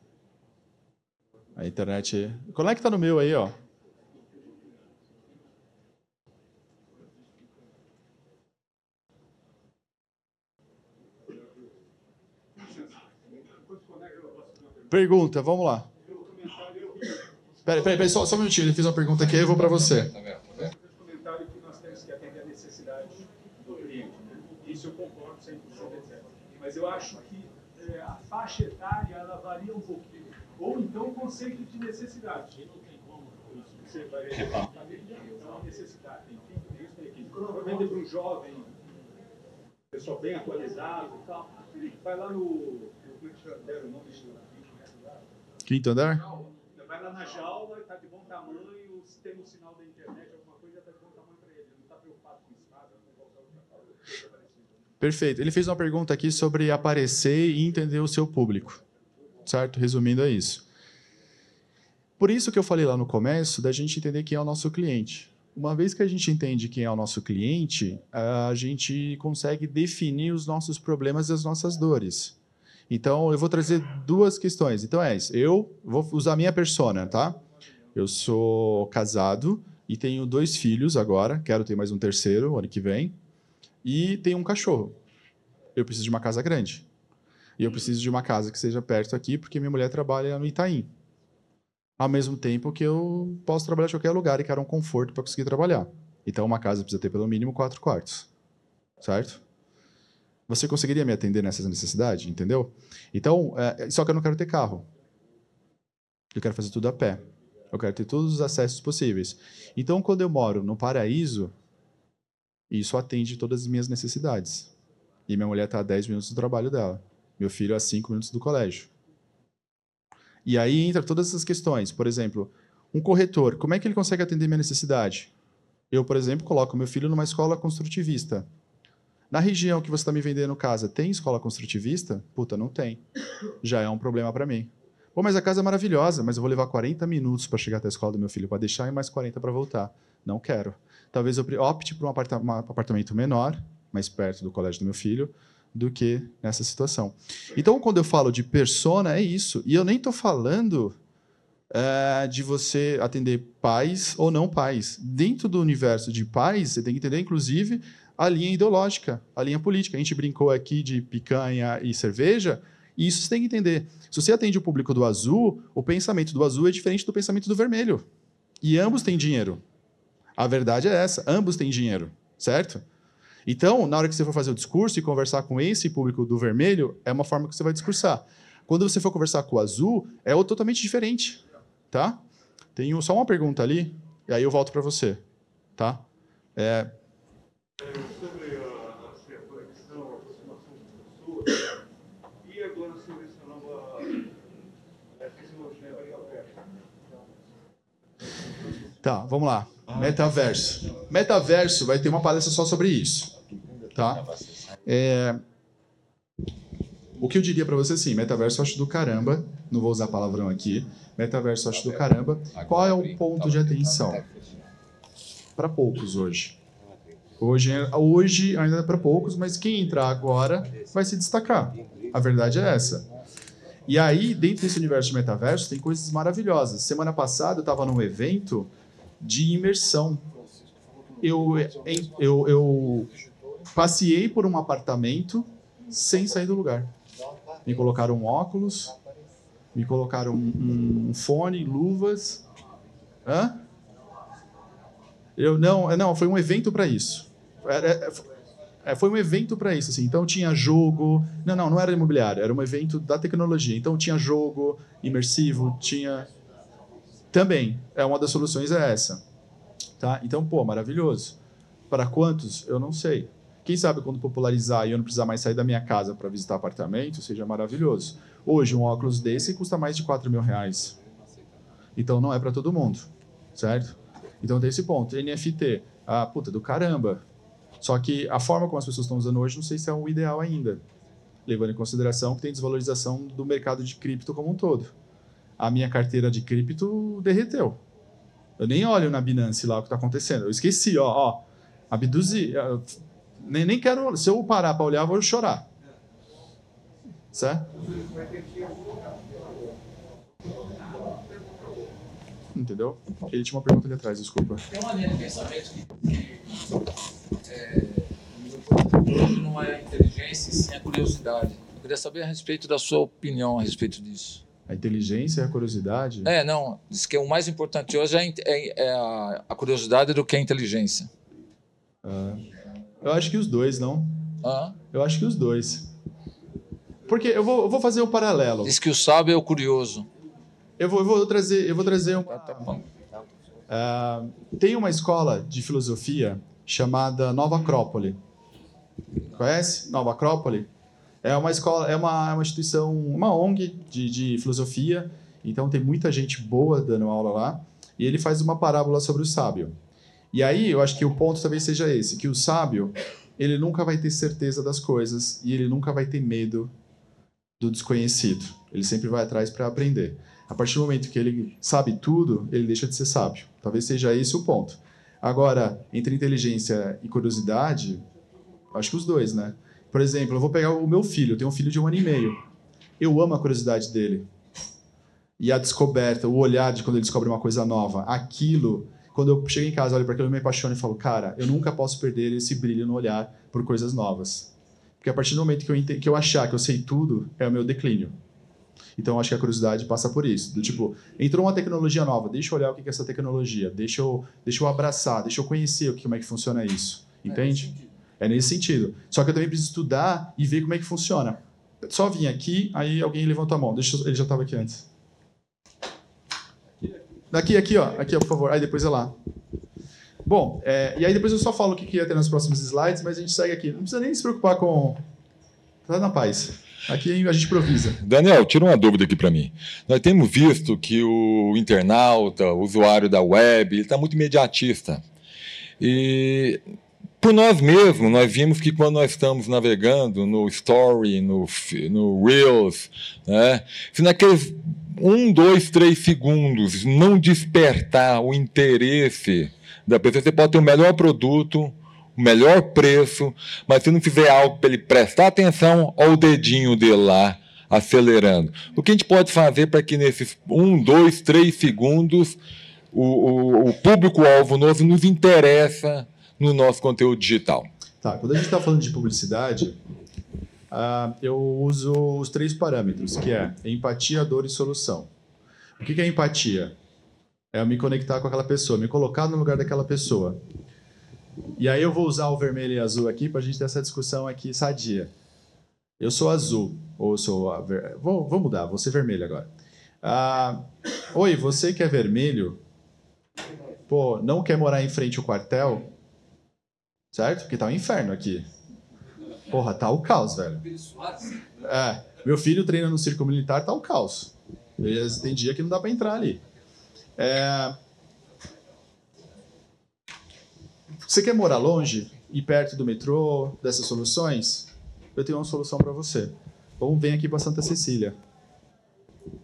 A internet. Conecta no meu aí, ó. Pergunta, vamos lá. Peraí, peraí, pera, só, só um minutinho, ele fez uma pergunta aqui, eu vou para você. Tá vendo? Tá vendo? comentário que nós temos que atender a necessidade do cliente. Né? Isso eu concordo 100%, etc. Mas eu acho que é, a faixa etária ela varia um pouquinho. Ou então o conceito de necessidade. E não tem como isso. Você vai então, necessidade. Enfim, provavelmente para um jovem, pessoal bem atualizado e tal, ele vai lá no. Como é que deram o nome Quinto andar? Vai lá na jaula, está de bom tamanho, se tem um sinal da internet, alguma coisa, está de bom tamanho para ele. Ele não está preocupado com estado, com qualquer outra coisa. Perfeito. Ele fez uma pergunta aqui sobre aparecer e entender o seu público. Certo? Resumindo, é isso. Por isso que eu falei lá no começo da gente entender quem é o nosso cliente. Uma vez que a gente entende quem é o nosso cliente, a gente consegue definir os nossos problemas e as nossas dores. Então, eu vou trazer duas questões. Então, é isso. Eu vou usar a minha persona, tá? Eu sou casado e tenho dois filhos agora. Quero ter mais um terceiro ano que vem e tenho um cachorro. Eu preciso de uma casa grande. E eu preciso de uma casa que seja perto aqui, porque minha mulher trabalha no Itaim. Ao mesmo tempo que eu posso trabalhar em qualquer lugar e quero um conforto para conseguir trabalhar. Então, uma casa precisa ter pelo mínimo quatro quartos. Certo? Você conseguiria me atender nessas necessidades, entendeu? Então, é, só que eu não quero ter carro. Eu quero fazer tudo a pé. Eu quero ter todos os acessos possíveis. Então, quando eu moro no paraíso, isso atende todas as minhas necessidades. E minha mulher está a 10 minutos do trabalho dela. Meu filho a 5 minutos do colégio. E aí entra todas essas questões. Por exemplo, um corretor, como é que ele consegue atender minha necessidade? Eu, por exemplo, coloco meu filho numa escola construtivista. Na região que você está me vendendo casa, tem escola construtivista? Puta, não tem. Já é um problema para mim. Pô, mas a casa é maravilhosa, mas eu vou levar 40 minutos para chegar até a escola do meu filho, para deixar e mais 40 para voltar. Não quero talvez eu opte por um apartamento menor, mais perto do colégio do meu filho, do que nessa situação. Então, quando eu falo de persona, é isso. E eu nem estou falando é, de você atender pais ou não pais. Dentro do universo de pais, você tem que entender, inclusive, a linha ideológica, a linha política. A gente brincou aqui de picanha e cerveja, e isso você tem que entender. Se você atende o público do azul, o pensamento do azul é diferente do pensamento do vermelho. E ambos têm dinheiro. A verdade é essa: ambos têm dinheiro, certo? Então, na hora que você for fazer o discurso e conversar com esse público do vermelho, é uma forma que você vai discursar. Quando você for conversar com o azul, é totalmente diferente, tá? Tenho só uma pergunta ali, e aí eu volto para você, tá? É... Sobre a, conexão, a aproximação com e agora fisiologia Tá, vamos lá. Metaverso. Metaverso vai ter uma palestra só sobre isso. Tá? É, O que eu diria para você assim, metaverso eu acho do caramba, não vou usar palavrão aqui, metaverso eu acho do caramba. Qual é o ponto de atenção? Para poucos hoje. Hoje, hoje ainda é para poucos, mas quem entrar agora vai se destacar. A verdade é essa. E aí, dentro desse universo de metaverso, tem coisas maravilhosas. Semana passada eu estava num evento de imersão. Eu, eu, eu passeei por um apartamento sem sair do lugar. Me colocaram um óculos, me colocaram um, um fone, luvas. Hã? Eu não, não, foi um evento para isso. Era, é, foi um evento para isso, assim. Então tinha jogo. Não, não, não era imobiliário, era um evento da tecnologia. Então tinha jogo imersivo, tinha. Também, é uma das soluções é essa. Tá? Então, pô, maravilhoso. Para quantos? Eu não sei. Quem sabe quando popularizar e eu não precisar mais sair da minha casa para visitar apartamento, seja maravilhoso. Hoje, um óculos desse custa mais de 4 mil reais. Então, não é para todo mundo, certo? Então, tem esse ponto. NFT, ah, puta, do caramba. Só que a forma como as pessoas estão usando hoje, não sei se é o ideal ainda, levando em consideração que tem desvalorização do mercado de cripto como um todo. A minha carteira de cripto derreteu. Eu nem olho na Binance lá o que está acontecendo. Eu esqueci, ó, ó abduzi. Nem, nem quero. Se eu parar para olhar, vou chorar. Certo? Entendeu? Ele tinha uma pergunta ali atrás, desculpa. Tem uma linha de pensamento que é, não é a inteligência, sim a curiosidade. Eu queria saber a respeito da sua opinião a respeito disso. A inteligência e a curiosidade? É, não. Diz que o mais importante hoje é, é, é a, a, curiosidade do que a inteligência. Ah, eu acho que os dois, não? Ah. Eu acho que os dois. Porque eu vou, eu vou fazer um paralelo. Diz que o sábio é o curioso. Eu vou, eu vou trazer, eu vou trazer um. Tá, tá. Uh, tem uma escola de filosofia chamada Nova Acrópole. Conhece? Nova Acrópole? É uma escola, é uma, é uma instituição, uma ONG de, de filosofia. Então tem muita gente boa dando aula lá. E ele faz uma parábola sobre o sábio. E aí eu acho que o ponto talvez seja esse, que o sábio ele nunca vai ter certeza das coisas e ele nunca vai ter medo do desconhecido. Ele sempre vai atrás para aprender. A partir do momento que ele sabe tudo, ele deixa de ser sábio. Talvez seja esse o ponto. Agora, entre inteligência e curiosidade, acho que os dois, né? Por exemplo, eu vou pegar o meu filho, eu tenho um filho de um ano e meio. Eu amo a curiosidade dele. E a descoberta, o olhar de quando ele descobre uma coisa nova. Aquilo, quando eu chego em casa, olho para aquilo, eu me apaixono e falo, cara, eu nunca posso perder esse brilho no olhar por coisas novas. Porque a partir do momento que eu, que eu achar que eu sei tudo, é o meu declínio. Então, acho que a curiosidade passa por isso. Do tipo, entrou uma tecnologia nova, deixa eu olhar o que é essa tecnologia, deixa eu, deixa eu abraçar, deixa eu conhecer o que, como é que funciona isso. É Entende? É nesse sentido. Só que eu também preciso estudar e ver como é que funciona. Só vim aqui, aí alguém levantou a mão. Deixa ele já estava aqui antes. Daqui, aqui, ó. Aqui, ó, por favor. Aí depois é lá. Bom, é, e aí depois eu só falo o que, que ia ter nos próximos slides, mas a gente segue aqui. Não precisa nem se preocupar com... Tá na paz. Aqui a gente improvisa. Daniel, tira uma dúvida aqui para mim. Nós temos visto que o internauta, o usuário da web, está muito imediatista. E por nós mesmos, nós vimos que quando nós estamos navegando no Story, no, no Reels, né, se naqueles um, dois, três segundos não despertar o interesse da pessoa, você pode ter o melhor produto, o melhor preço, mas se não fizer algo para ele prestar atenção, olha o dedinho dele lá acelerando. O que a gente pode fazer para que nesses um, dois, três segundos o, o, o público-alvo novo nos interessa no nosso conteúdo digital? Tá, quando a gente está falando de publicidade, uh, eu uso os três parâmetros, que é empatia, dor e solução. O que, que é empatia? É eu me conectar com aquela pessoa, me colocar no lugar daquela pessoa. E aí eu vou usar o vermelho e azul aqui para a gente ter essa discussão aqui sadia. Eu sou azul, ou sou... Ver... Vou, vou mudar, vou ser vermelho agora. Ah, Oi, você que é vermelho, pô, não quer morar em frente ao quartel? Certo? Porque tá um inferno aqui. Porra, tá o caos, velho. É, meu filho treina no circo militar, tá o caos. Tem dia que não dá para entrar ali. É, Você quer morar longe e perto do metrô, dessas soluções? Eu tenho uma solução para você. ou vem aqui para Santa Cecília.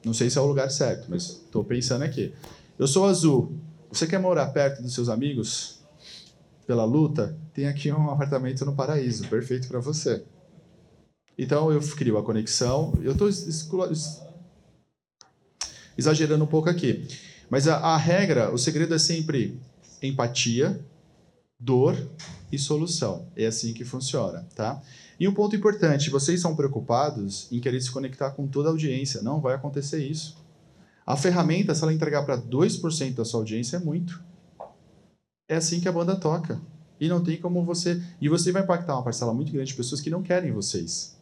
Não sei se é o lugar certo, mas estou pensando aqui. Eu sou azul. Você quer morar perto dos seus amigos? Pela luta? Tem aqui um apartamento no paraíso, perfeito para você. Então eu crio a conexão. Eu estou exagerando um pouco aqui. Mas a, a regra, o segredo é sempre empatia, dor e solução. É assim que funciona, tá? E um ponto importante, vocês são preocupados em querer se conectar com toda a audiência. Não vai acontecer isso. A ferramenta, se ela entregar para 2% da sua audiência, é muito. É assim que a banda toca. E não tem como você. E você vai impactar uma parcela muito grande de pessoas que não querem vocês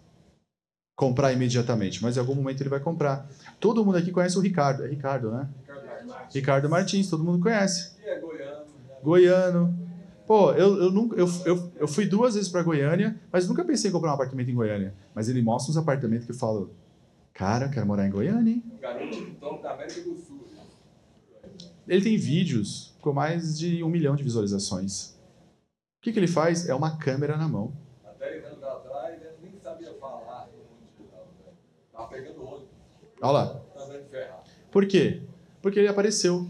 comprar imediatamente, mas em algum momento ele vai comprar. Todo mundo aqui conhece o Ricardo. É Ricardo, né? Ricardo Martins, Ricardo Martins todo mundo conhece. É goiano. Goiano. Pô, eu, eu, nunca, eu, eu, eu fui duas vezes para Goiânia, mas nunca pensei em comprar um apartamento em Goiânia. Mas ele mostra uns apartamentos que eu falo, cara, eu quero morar em Goiânia, hein? garoto da América do Sul. Ele tem vídeos com mais de um milhão de visualizações. O que, que ele faz? É uma câmera na mão. Até anos atrás, ele nem sabia falar né? Tava pegando olho. Olha lá. Por quê? Porque ele apareceu.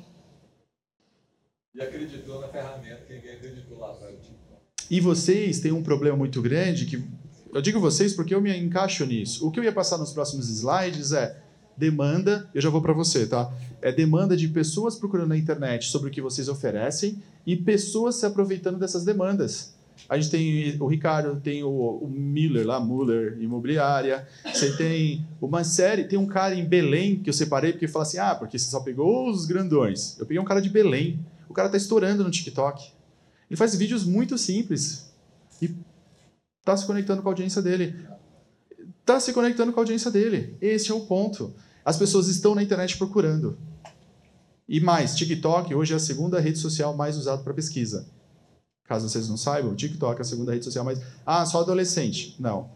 E acreditou na ferramenta, quem acreditou lá atrás E vocês têm um problema muito grande que eu digo vocês porque eu me encaixo nisso. O que eu ia passar nos próximos slides é demanda, eu já vou para você, tá? É demanda de pessoas procurando na internet sobre o que vocês oferecem e pessoas se aproveitando dessas demandas. A gente tem o Ricardo, tem o, o Miller lá, Muller Imobiliária. Você tem uma série, tem um cara em Belém que eu separei porque fala assim: ah, porque você só pegou os grandões. Eu peguei um cara de Belém. O cara tá estourando no TikTok. Ele faz vídeos muito simples e tá se conectando com a audiência dele. Tá se conectando com a audiência dele. Esse é o ponto. As pessoas estão na internet procurando. E mais, TikTok hoje é a segunda rede social mais usada para pesquisa. Caso vocês não saibam, TikTok é a segunda rede social mais. Ah, só adolescente. Não.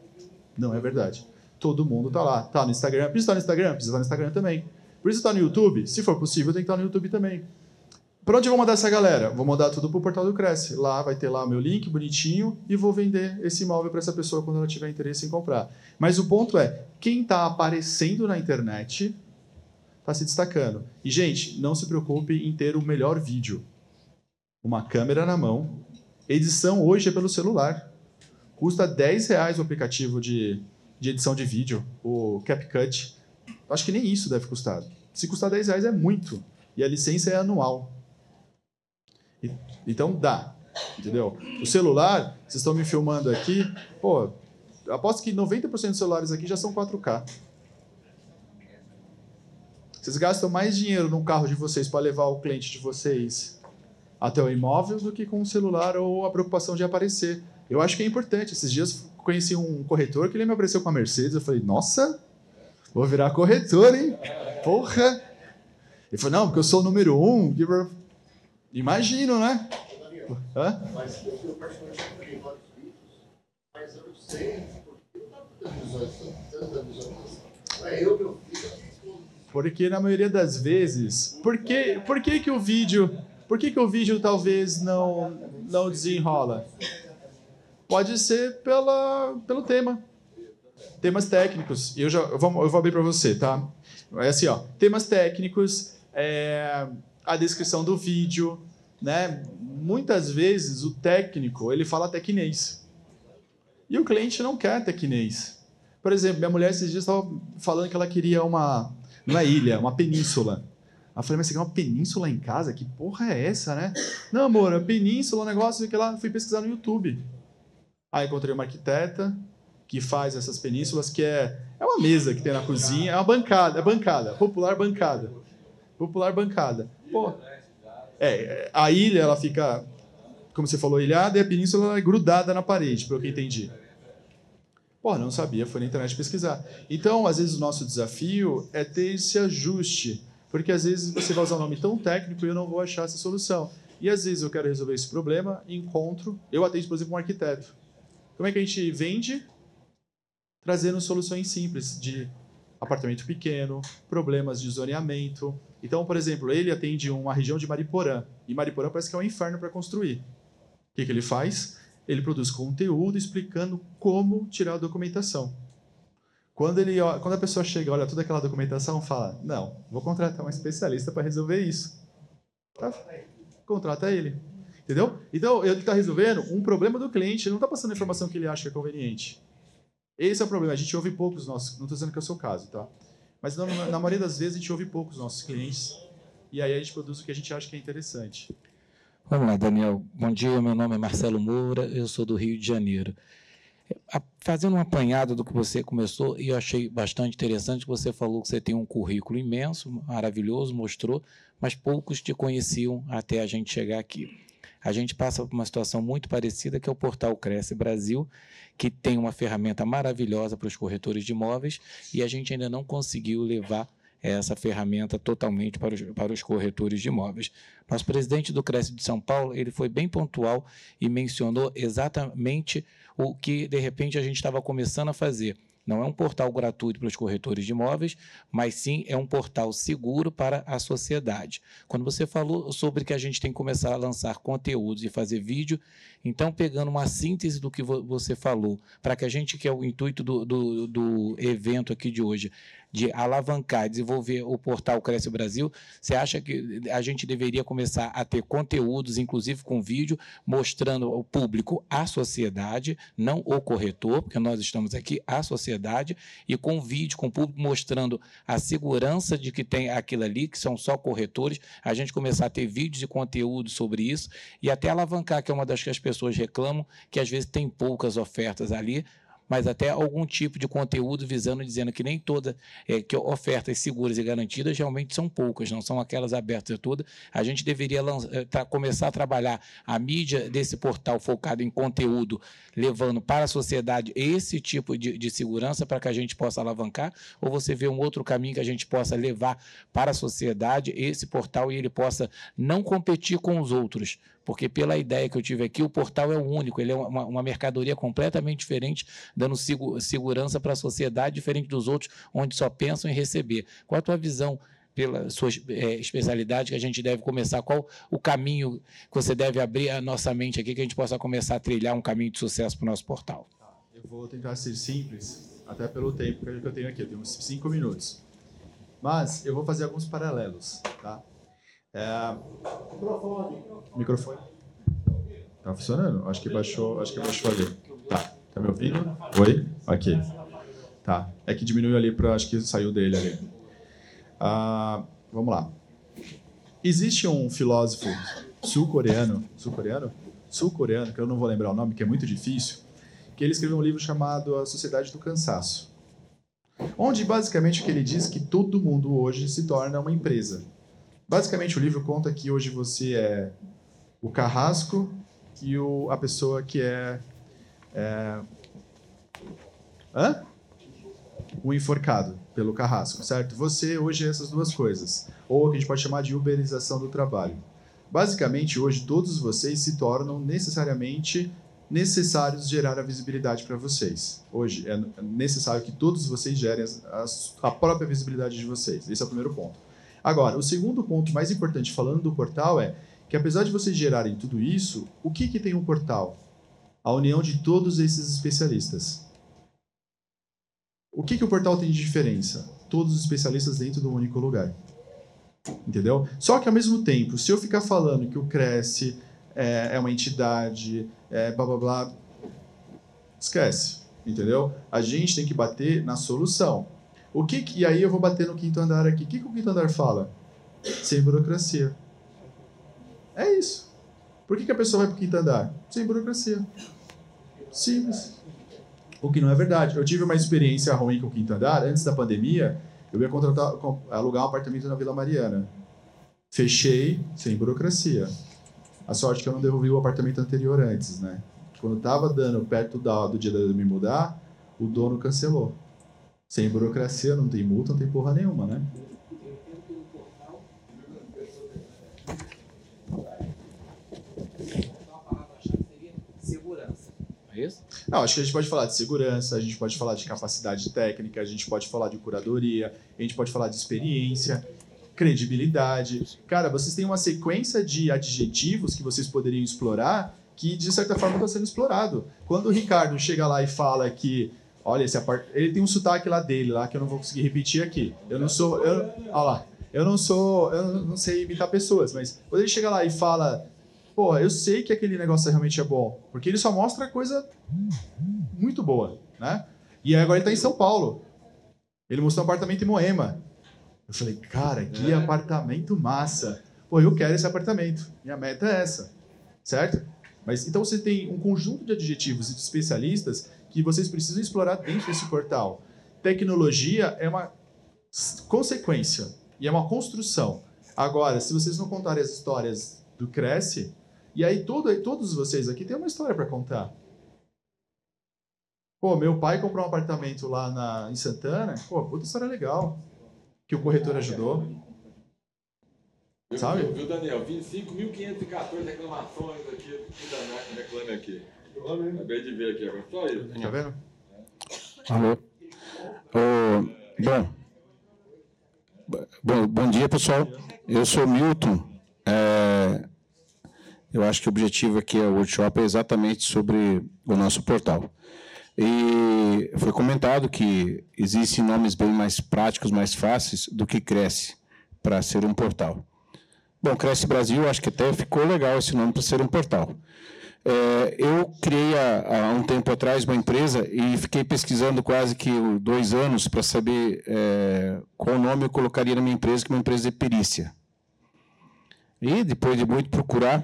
Não é verdade. Todo mundo tá lá. Tá no Instagram. Precisa estar no Instagram? Precisa estar no Instagram também. Precisa estar no YouTube? Se for possível, tem que estar no YouTube também. Para onde eu vou mandar essa galera? Vou mandar tudo para o portal do Cresce. Lá vai ter lá o meu link bonitinho e vou vender esse imóvel para essa pessoa quando ela tiver interesse em comprar. Mas o ponto é, quem está aparecendo na internet está se destacando. E, gente, não se preocupe em ter o melhor vídeo. Uma câmera na mão. Edição hoje é pelo celular. Custa 10 reais o aplicativo de, de edição de vídeo, o CapCut. Acho que nem isso deve custar. Se custar 10 reais é muito. E a licença é anual. Então dá, entendeu? O celular, vocês estão me filmando aqui, pô, aposto que 90% dos celulares aqui já são 4K. Vocês gastam mais dinheiro no carro de vocês para levar o cliente de vocês até o imóvel do que com o celular ou a preocupação de aparecer. Eu acho que é importante. Esses dias conheci um corretor que ele me apareceu com a Mercedes. Eu falei, nossa, vou virar corretor, hein? Porra! Ele falou, não, porque eu sou o número um. Imagino, né? Hã? Mas eu, particularmente vários vídeos, mas eu não sei porque não dá visualização, tanta visualização. É eu, meu filho. Porque na maioria das vezes, por que, por que, que o vídeo, por que, que o vídeo talvez não não desenrola? Pode ser pela, pelo tema. Temas técnicos. Eu já eu vou, eu vou abrir para você, tá? É assim, ó. Temas técnicos, é, a descrição do vídeo, né? Muitas vezes o técnico, ele fala tecnês. E o cliente não quer tecnês. Por exemplo, minha mulher esses dias estava falando que ela queria uma, uma ilha, uma península. Eu falei, mas você quer uma península em casa? Que porra é essa, né? Não, amor, a península, um negócio que lá fui pesquisar no YouTube. Aí encontrei uma arquiteta que faz essas penínsulas, que é, é uma mesa que tem na cozinha, é uma bancada, é bancada, popular bancada. Popular bancada. Pô, é, a ilha, ela fica, como você falou, ilhada, e a península é grudada na parede, pelo que eu entendi. Pô, não sabia, foi na internet pesquisar. Então, às vezes, o nosso desafio é ter esse ajuste, porque às vezes você vai usar um nome tão técnico e eu não vou achar essa solução. E às vezes eu quero resolver esse problema, encontro, eu atendo, por exemplo, um arquiteto. Como é que a gente vende? Trazendo soluções simples de apartamento pequeno, problemas de zoneamento. Então, por exemplo, ele atende uma região de Mariporã, e Mariporã parece que é um inferno para construir. O que, que ele faz? Ele produz conteúdo explicando como tirar a documentação. Quando, ele, quando a pessoa chega, olha toda aquela documentação, fala: Não, vou contratar um especialista para resolver isso. Tá? Contrata ele. Entendeu? Então, ele está resolvendo um problema do cliente, ele não está passando a informação que ele acha que é conveniente. Esse é o problema. A gente ouve poucos nossos. Não estou dizendo que é o seu caso, tá? Mas na, na maioria das vezes a gente ouve poucos nossos clientes. E aí a gente produz o que a gente acha que é interessante. Vamos lá, Daniel. Bom dia, meu nome é Marcelo Moura, eu sou do Rio de Janeiro. Fazendo um apanhado do que você começou, e eu achei bastante interessante, você falou que você tem um currículo imenso, maravilhoso, mostrou, mas poucos te conheciam até a gente chegar aqui. A gente passa por uma situação muito parecida, que é o portal Cresce Brasil, que tem uma ferramenta maravilhosa para os corretores de imóveis, e a gente ainda não conseguiu levar essa ferramenta totalmente para os, para os corretores de imóveis. Mas o presidente do Cresce de São Paulo, ele foi bem pontual e mencionou exatamente o que, de repente, a gente estava começando a fazer. Não é um portal gratuito para os corretores de imóveis, mas sim é um portal seguro para a sociedade. Quando você falou sobre que a gente tem que começar a lançar conteúdos e fazer vídeo, então, pegando uma síntese do que vo- você falou, para que a gente, que é o intuito do, do, do evento aqui de hoje, de alavancar, desenvolver o portal Cresce Brasil, você acha que a gente deveria começar a ter conteúdos, inclusive com vídeo, mostrando ao público a sociedade, não o corretor, porque nós estamos aqui, a sociedade, e com vídeo, com o público mostrando a segurança de que tem aquilo ali, que são só corretores, a gente começar a ter vídeos e conteúdos sobre isso, e até alavancar, que é uma das que as pessoas reclamam, que às vezes tem poucas ofertas ali, mas até algum tipo de conteúdo visando dizendo que nem toda é, que ofertas seguras e garantidas realmente são poucas, não são aquelas abertas todas. A gente deveria tra- começar a trabalhar a mídia desse portal focado em conteúdo, levando para a sociedade esse tipo de, de segurança para que a gente possa alavancar, ou você vê um outro caminho que a gente possa levar para a sociedade esse portal e ele possa não competir com os outros, porque pela ideia que eu tive aqui, o portal é o único, ele é uma, uma mercadoria completamente diferente, dando segu- segurança para a sociedade, diferente dos outros, onde só pensam em receber. Qual a tua visão pela sua eh, especialidade que a gente deve começar? Qual o caminho que você deve abrir a nossa mente aqui, que a gente possa começar a trilhar um caminho de sucesso para o nosso portal? Eu vou tentar ser simples, até pelo tempo que eu tenho aqui. Eu tenho uns cinco minutos. Mas eu vou fazer alguns paralelos, tá? É... Microfone. Tá funcionando? Acho que baixou, acho que baixou ali. Tá. Tá me ouvindo? Oi? Aqui. Tá. É que diminuiu ali para acho que saiu dele ali. Ah, vamos lá. Existe um filósofo sul-coreano, sul-coreano, sul-coreano, que eu não vou lembrar o nome, que é muito difícil, que ele escreveu um livro chamado A Sociedade do Cansaço. Onde basicamente o que ele diz é que todo mundo hoje se torna uma empresa. Basicamente o livro conta que hoje você é o carrasco e o, a pessoa que é, é hã? o enforcado pelo carrasco, certo? Você hoje é essas duas coisas, ou o que a gente pode chamar de uberização do trabalho. Basicamente, hoje todos vocês se tornam necessariamente necessários gerar a visibilidade para vocês. Hoje é necessário que todos vocês gerem as- a própria visibilidade de vocês. Esse é o primeiro ponto. Agora, o segundo ponto mais importante falando do portal é que apesar de vocês gerarem tudo isso, o que, que tem um portal? A união de todos esses especialistas. O que, que o portal tem de diferença? Todos os especialistas dentro de um único lugar. Entendeu? Só que ao mesmo tempo, se eu ficar falando que o Cresce é, é uma entidade, é blá blá blá, esquece. Entendeu? A gente tem que bater na solução. O que, que- e aí eu vou bater no quinto andar aqui. O que, que o quinto andar fala? Sem burocracia. É isso. Por que, que a pessoa vai para o quinto andar? Sem burocracia. Simples. O que não é verdade. Eu tive uma experiência ruim com o quinto andar. Antes da pandemia, eu ia contratar, alugar um apartamento na Vila Mariana. Fechei sem burocracia. A sorte é que eu não devolvi o apartamento anterior antes, né? Quando estava dando perto da- do dia de me mudar, o dono cancelou. Sem burocracia, não tem multa, não tem porra nenhuma, né? É isso? Não, acho que a gente pode falar de segurança, a gente pode falar de capacidade técnica, a gente pode falar de curadoria, a gente pode falar de experiência, credibilidade. Cara, vocês têm uma sequência de adjetivos que vocês poderiam explorar que, de certa forma, está sendo explorado. Quando o Ricardo chega lá e fala que Olha, esse apart... ele tem um sotaque lá dele, lá que eu não vou conseguir repetir aqui. Eu não sou. Eu... Olha lá. Eu não sou. Eu não sei imitar pessoas, mas quando ele chega lá e fala. Pô, eu sei que aquele negócio realmente é bom. Porque ele só mostra coisa muito boa, né? E agora ele tá em São Paulo. Ele mostrou um apartamento em Moema. Eu falei, cara, que É. apartamento massa. Pô, eu quero esse apartamento. Minha meta é essa. Certo? Mas então você tem um conjunto de adjetivos e de especialistas que vocês precisam explorar dentro desse portal. Tecnologia é uma consequência e é uma construção. Agora, se vocês não contarem as histórias do Cresce, e aí todo, todos vocês aqui têm uma história para contar. Pô, meu pai comprou um apartamento lá na, em Santana. Pô, puta história legal. Que o corretor ajudou. Sabe? Viu, Daniel? 25.514 reclamações aqui aqui da NAC reclame aqui. Acabei de ver aqui agora. Só isso. Tá vendo? Alô? Ô, bom, bom, bom dia, pessoal. Eu sou Milton. É, eu acho que o objetivo aqui é o workshop é exatamente sobre o nosso portal. E foi comentado que existem nomes bem mais práticos, mais fáceis do que Cresce para ser um portal. Bom, Cresce Brasil, acho que até ficou legal esse nome para ser um portal. É, eu criei há, há um tempo atrás uma empresa e fiquei pesquisando quase que dois anos para saber é, qual nome eu colocaria na minha empresa, que é uma empresa de perícia. E depois de muito procurar,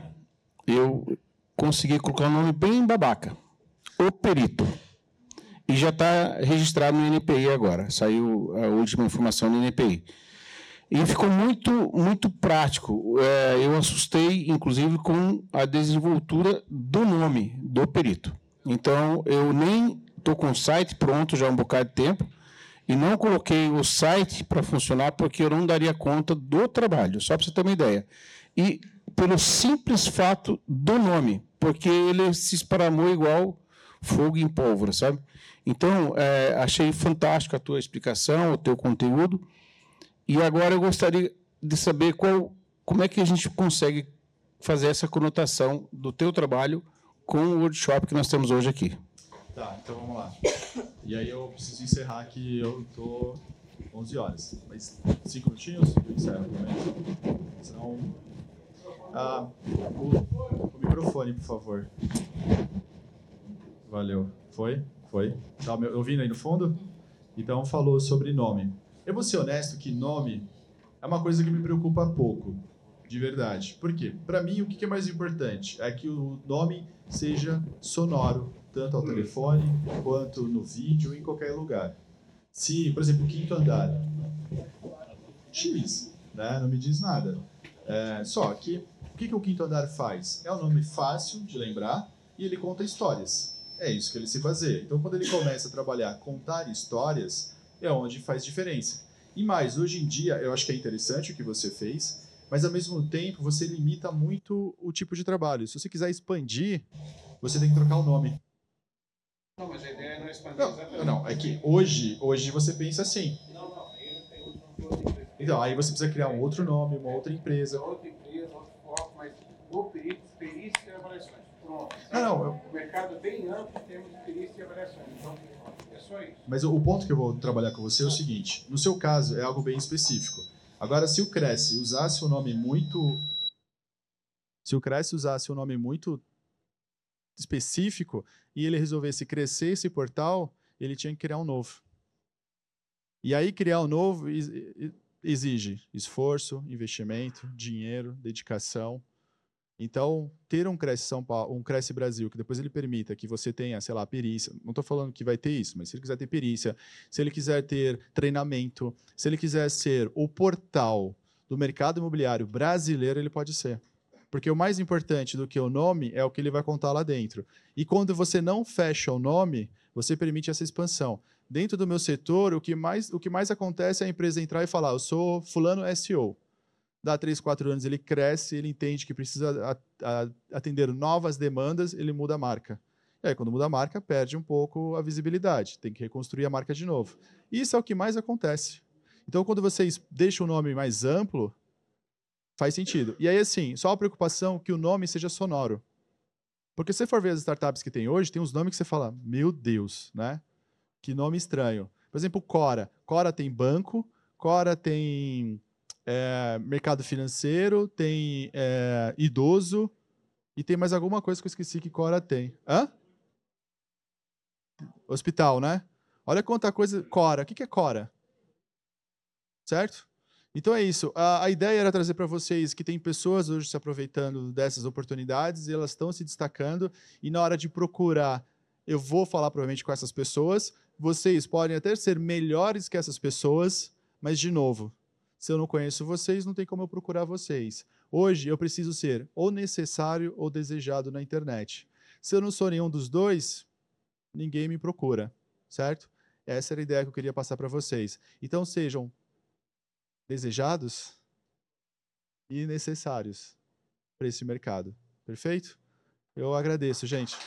eu consegui colocar um nome bem babaca: O Perito. E já está registrado no NPI agora, saiu a última informação no NPI. E ficou muito, muito prático. É, eu assustei, inclusive, com a desenvoltura do nome do perito. Então, eu nem estou com o site pronto já há um bocado de tempo e não coloquei o site para funcionar porque eu não daria conta do trabalho, só para você ter uma ideia. E pelo simples fato do nome, porque ele se esparramou igual fogo em pólvora, sabe? Então, é, achei fantástico a tua explicação, o teu conteúdo. E agora eu gostaria de saber qual, como é que a gente consegue fazer essa conotação do teu trabalho com o workshop que nós temos hoje aqui. Tá, então vamos lá. E aí eu preciso encerrar que eu tô 11 horas. Mas 5 minutinhos eu encerro também. Senão... Ah, o, o microfone, por favor. Valeu. Foi? Foi. Tá me ouvindo aí no fundo? Então falou sobre nome. Eu vou ser honesto que nome é uma coisa que me preocupa pouco, de verdade. Por quê? Para mim, o que é mais importante é que o nome seja sonoro, tanto ao telefone quanto no vídeo, em qualquer lugar. Se, por exemplo, o quinto andar, X, né? não me diz nada. É, só que o que, que o quinto andar faz? É um nome fácil de lembrar e ele conta histórias. É isso que ele se fazer. Então, quando ele começa a trabalhar contar histórias, é onde faz diferença. E mais, hoje em dia, eu acho que é interessante o que você fez, mas ao mesmo tempo você limita muito o tipo de trabalho. Se você quiser expandir, você tem que trocar o nome. Não, mas a ideia não é expandir Não, exatamente. não, é que hoje, hoje você pensa assim. Não, não, aí não tem outro. Então, aí você precisa criar um outro nome, uma outra empresa. Outra empresa, outro foco, mas o perito, perícia e avaliações. Pronto. Não, não, eu- O mercado é bem amplo em termos de perícia e avaliações. Então, Mas o, o ponto que eu vou trabalhar com você é o seguinte: no seu caso, é algo bem específico. Agora, se o Cresce usasse um nome muito. Se o Cresce usasse um nome muito específico e ele resolvesse crescer esse portal, ele tinha que criar um novo. E aí, criar um novo ex- ex- exige esforço, investimento, dinheiro, dedicação. Então, ter um Cresce São Paulo, um Cresce Brasil, que depois ele permita que você tenha, sei lá, perícia. Não estou falando que vai ter isso, mas se ele quiser ter perícia, se ele quiser ter treinamento, se ele quiser ser o portal do mercado imobiliário brasileiro, ele pode ser. Porque o mais importante do que o nome é o que ele vai contar lá dentro. E quando você não fecha o nome, você permite essa expansão. Dentro do meu setor, o que mais, o que mais acontece é a empresa entrar e falar: eu sou fulano SEO dá 3, 4 anos, ele cresce, ele entende que precisa atender novas demandas, ele muda a marca. E aí, quando muda a marca, perde um pouco a visibilidade, tem que reconstruir a marca de novo. Isso é o que mais acontece. Então, quando vocês deixam o nome mais amplo, faz sentido. E aí, assim, só a preocupação que o nome seja sonoro. Porque se você for ver as startups que tem hoje, tem uns nomes que você fala, meu Deus, né? Que nome estranho. Por exemplo, Cora. Cora tem banco, Cora tem é, mercado financeiro, tem é, idoso e tem mais alguma coisa que eu esqueci que Cora tem. Hã? Hospital, né? Olha quanta coisa. Cora. O que é Cora? Certo? Então é isso. A, a ideia era trazer para vocês que tem pessoas hoje se aproveitando dessas oportunidades e elas estão se destacando. E na hora de procurar, eu vou falar provavelmente com essas pessoas. Vocês podem até ser melhores que essas pessoas, mas de novo, se eu não conheço vocês, não tem como eu procurar vocês. Hoje eu preciso ser ou necessário ou desejado na internet. Se eu não sou nenhum dos dois, ninguém me procura, certo? Essa era a ideia que eu queria passar para vocês. Então sejam desejados e necessários para esse mercado. Perfeito? Eu agradeço, gente.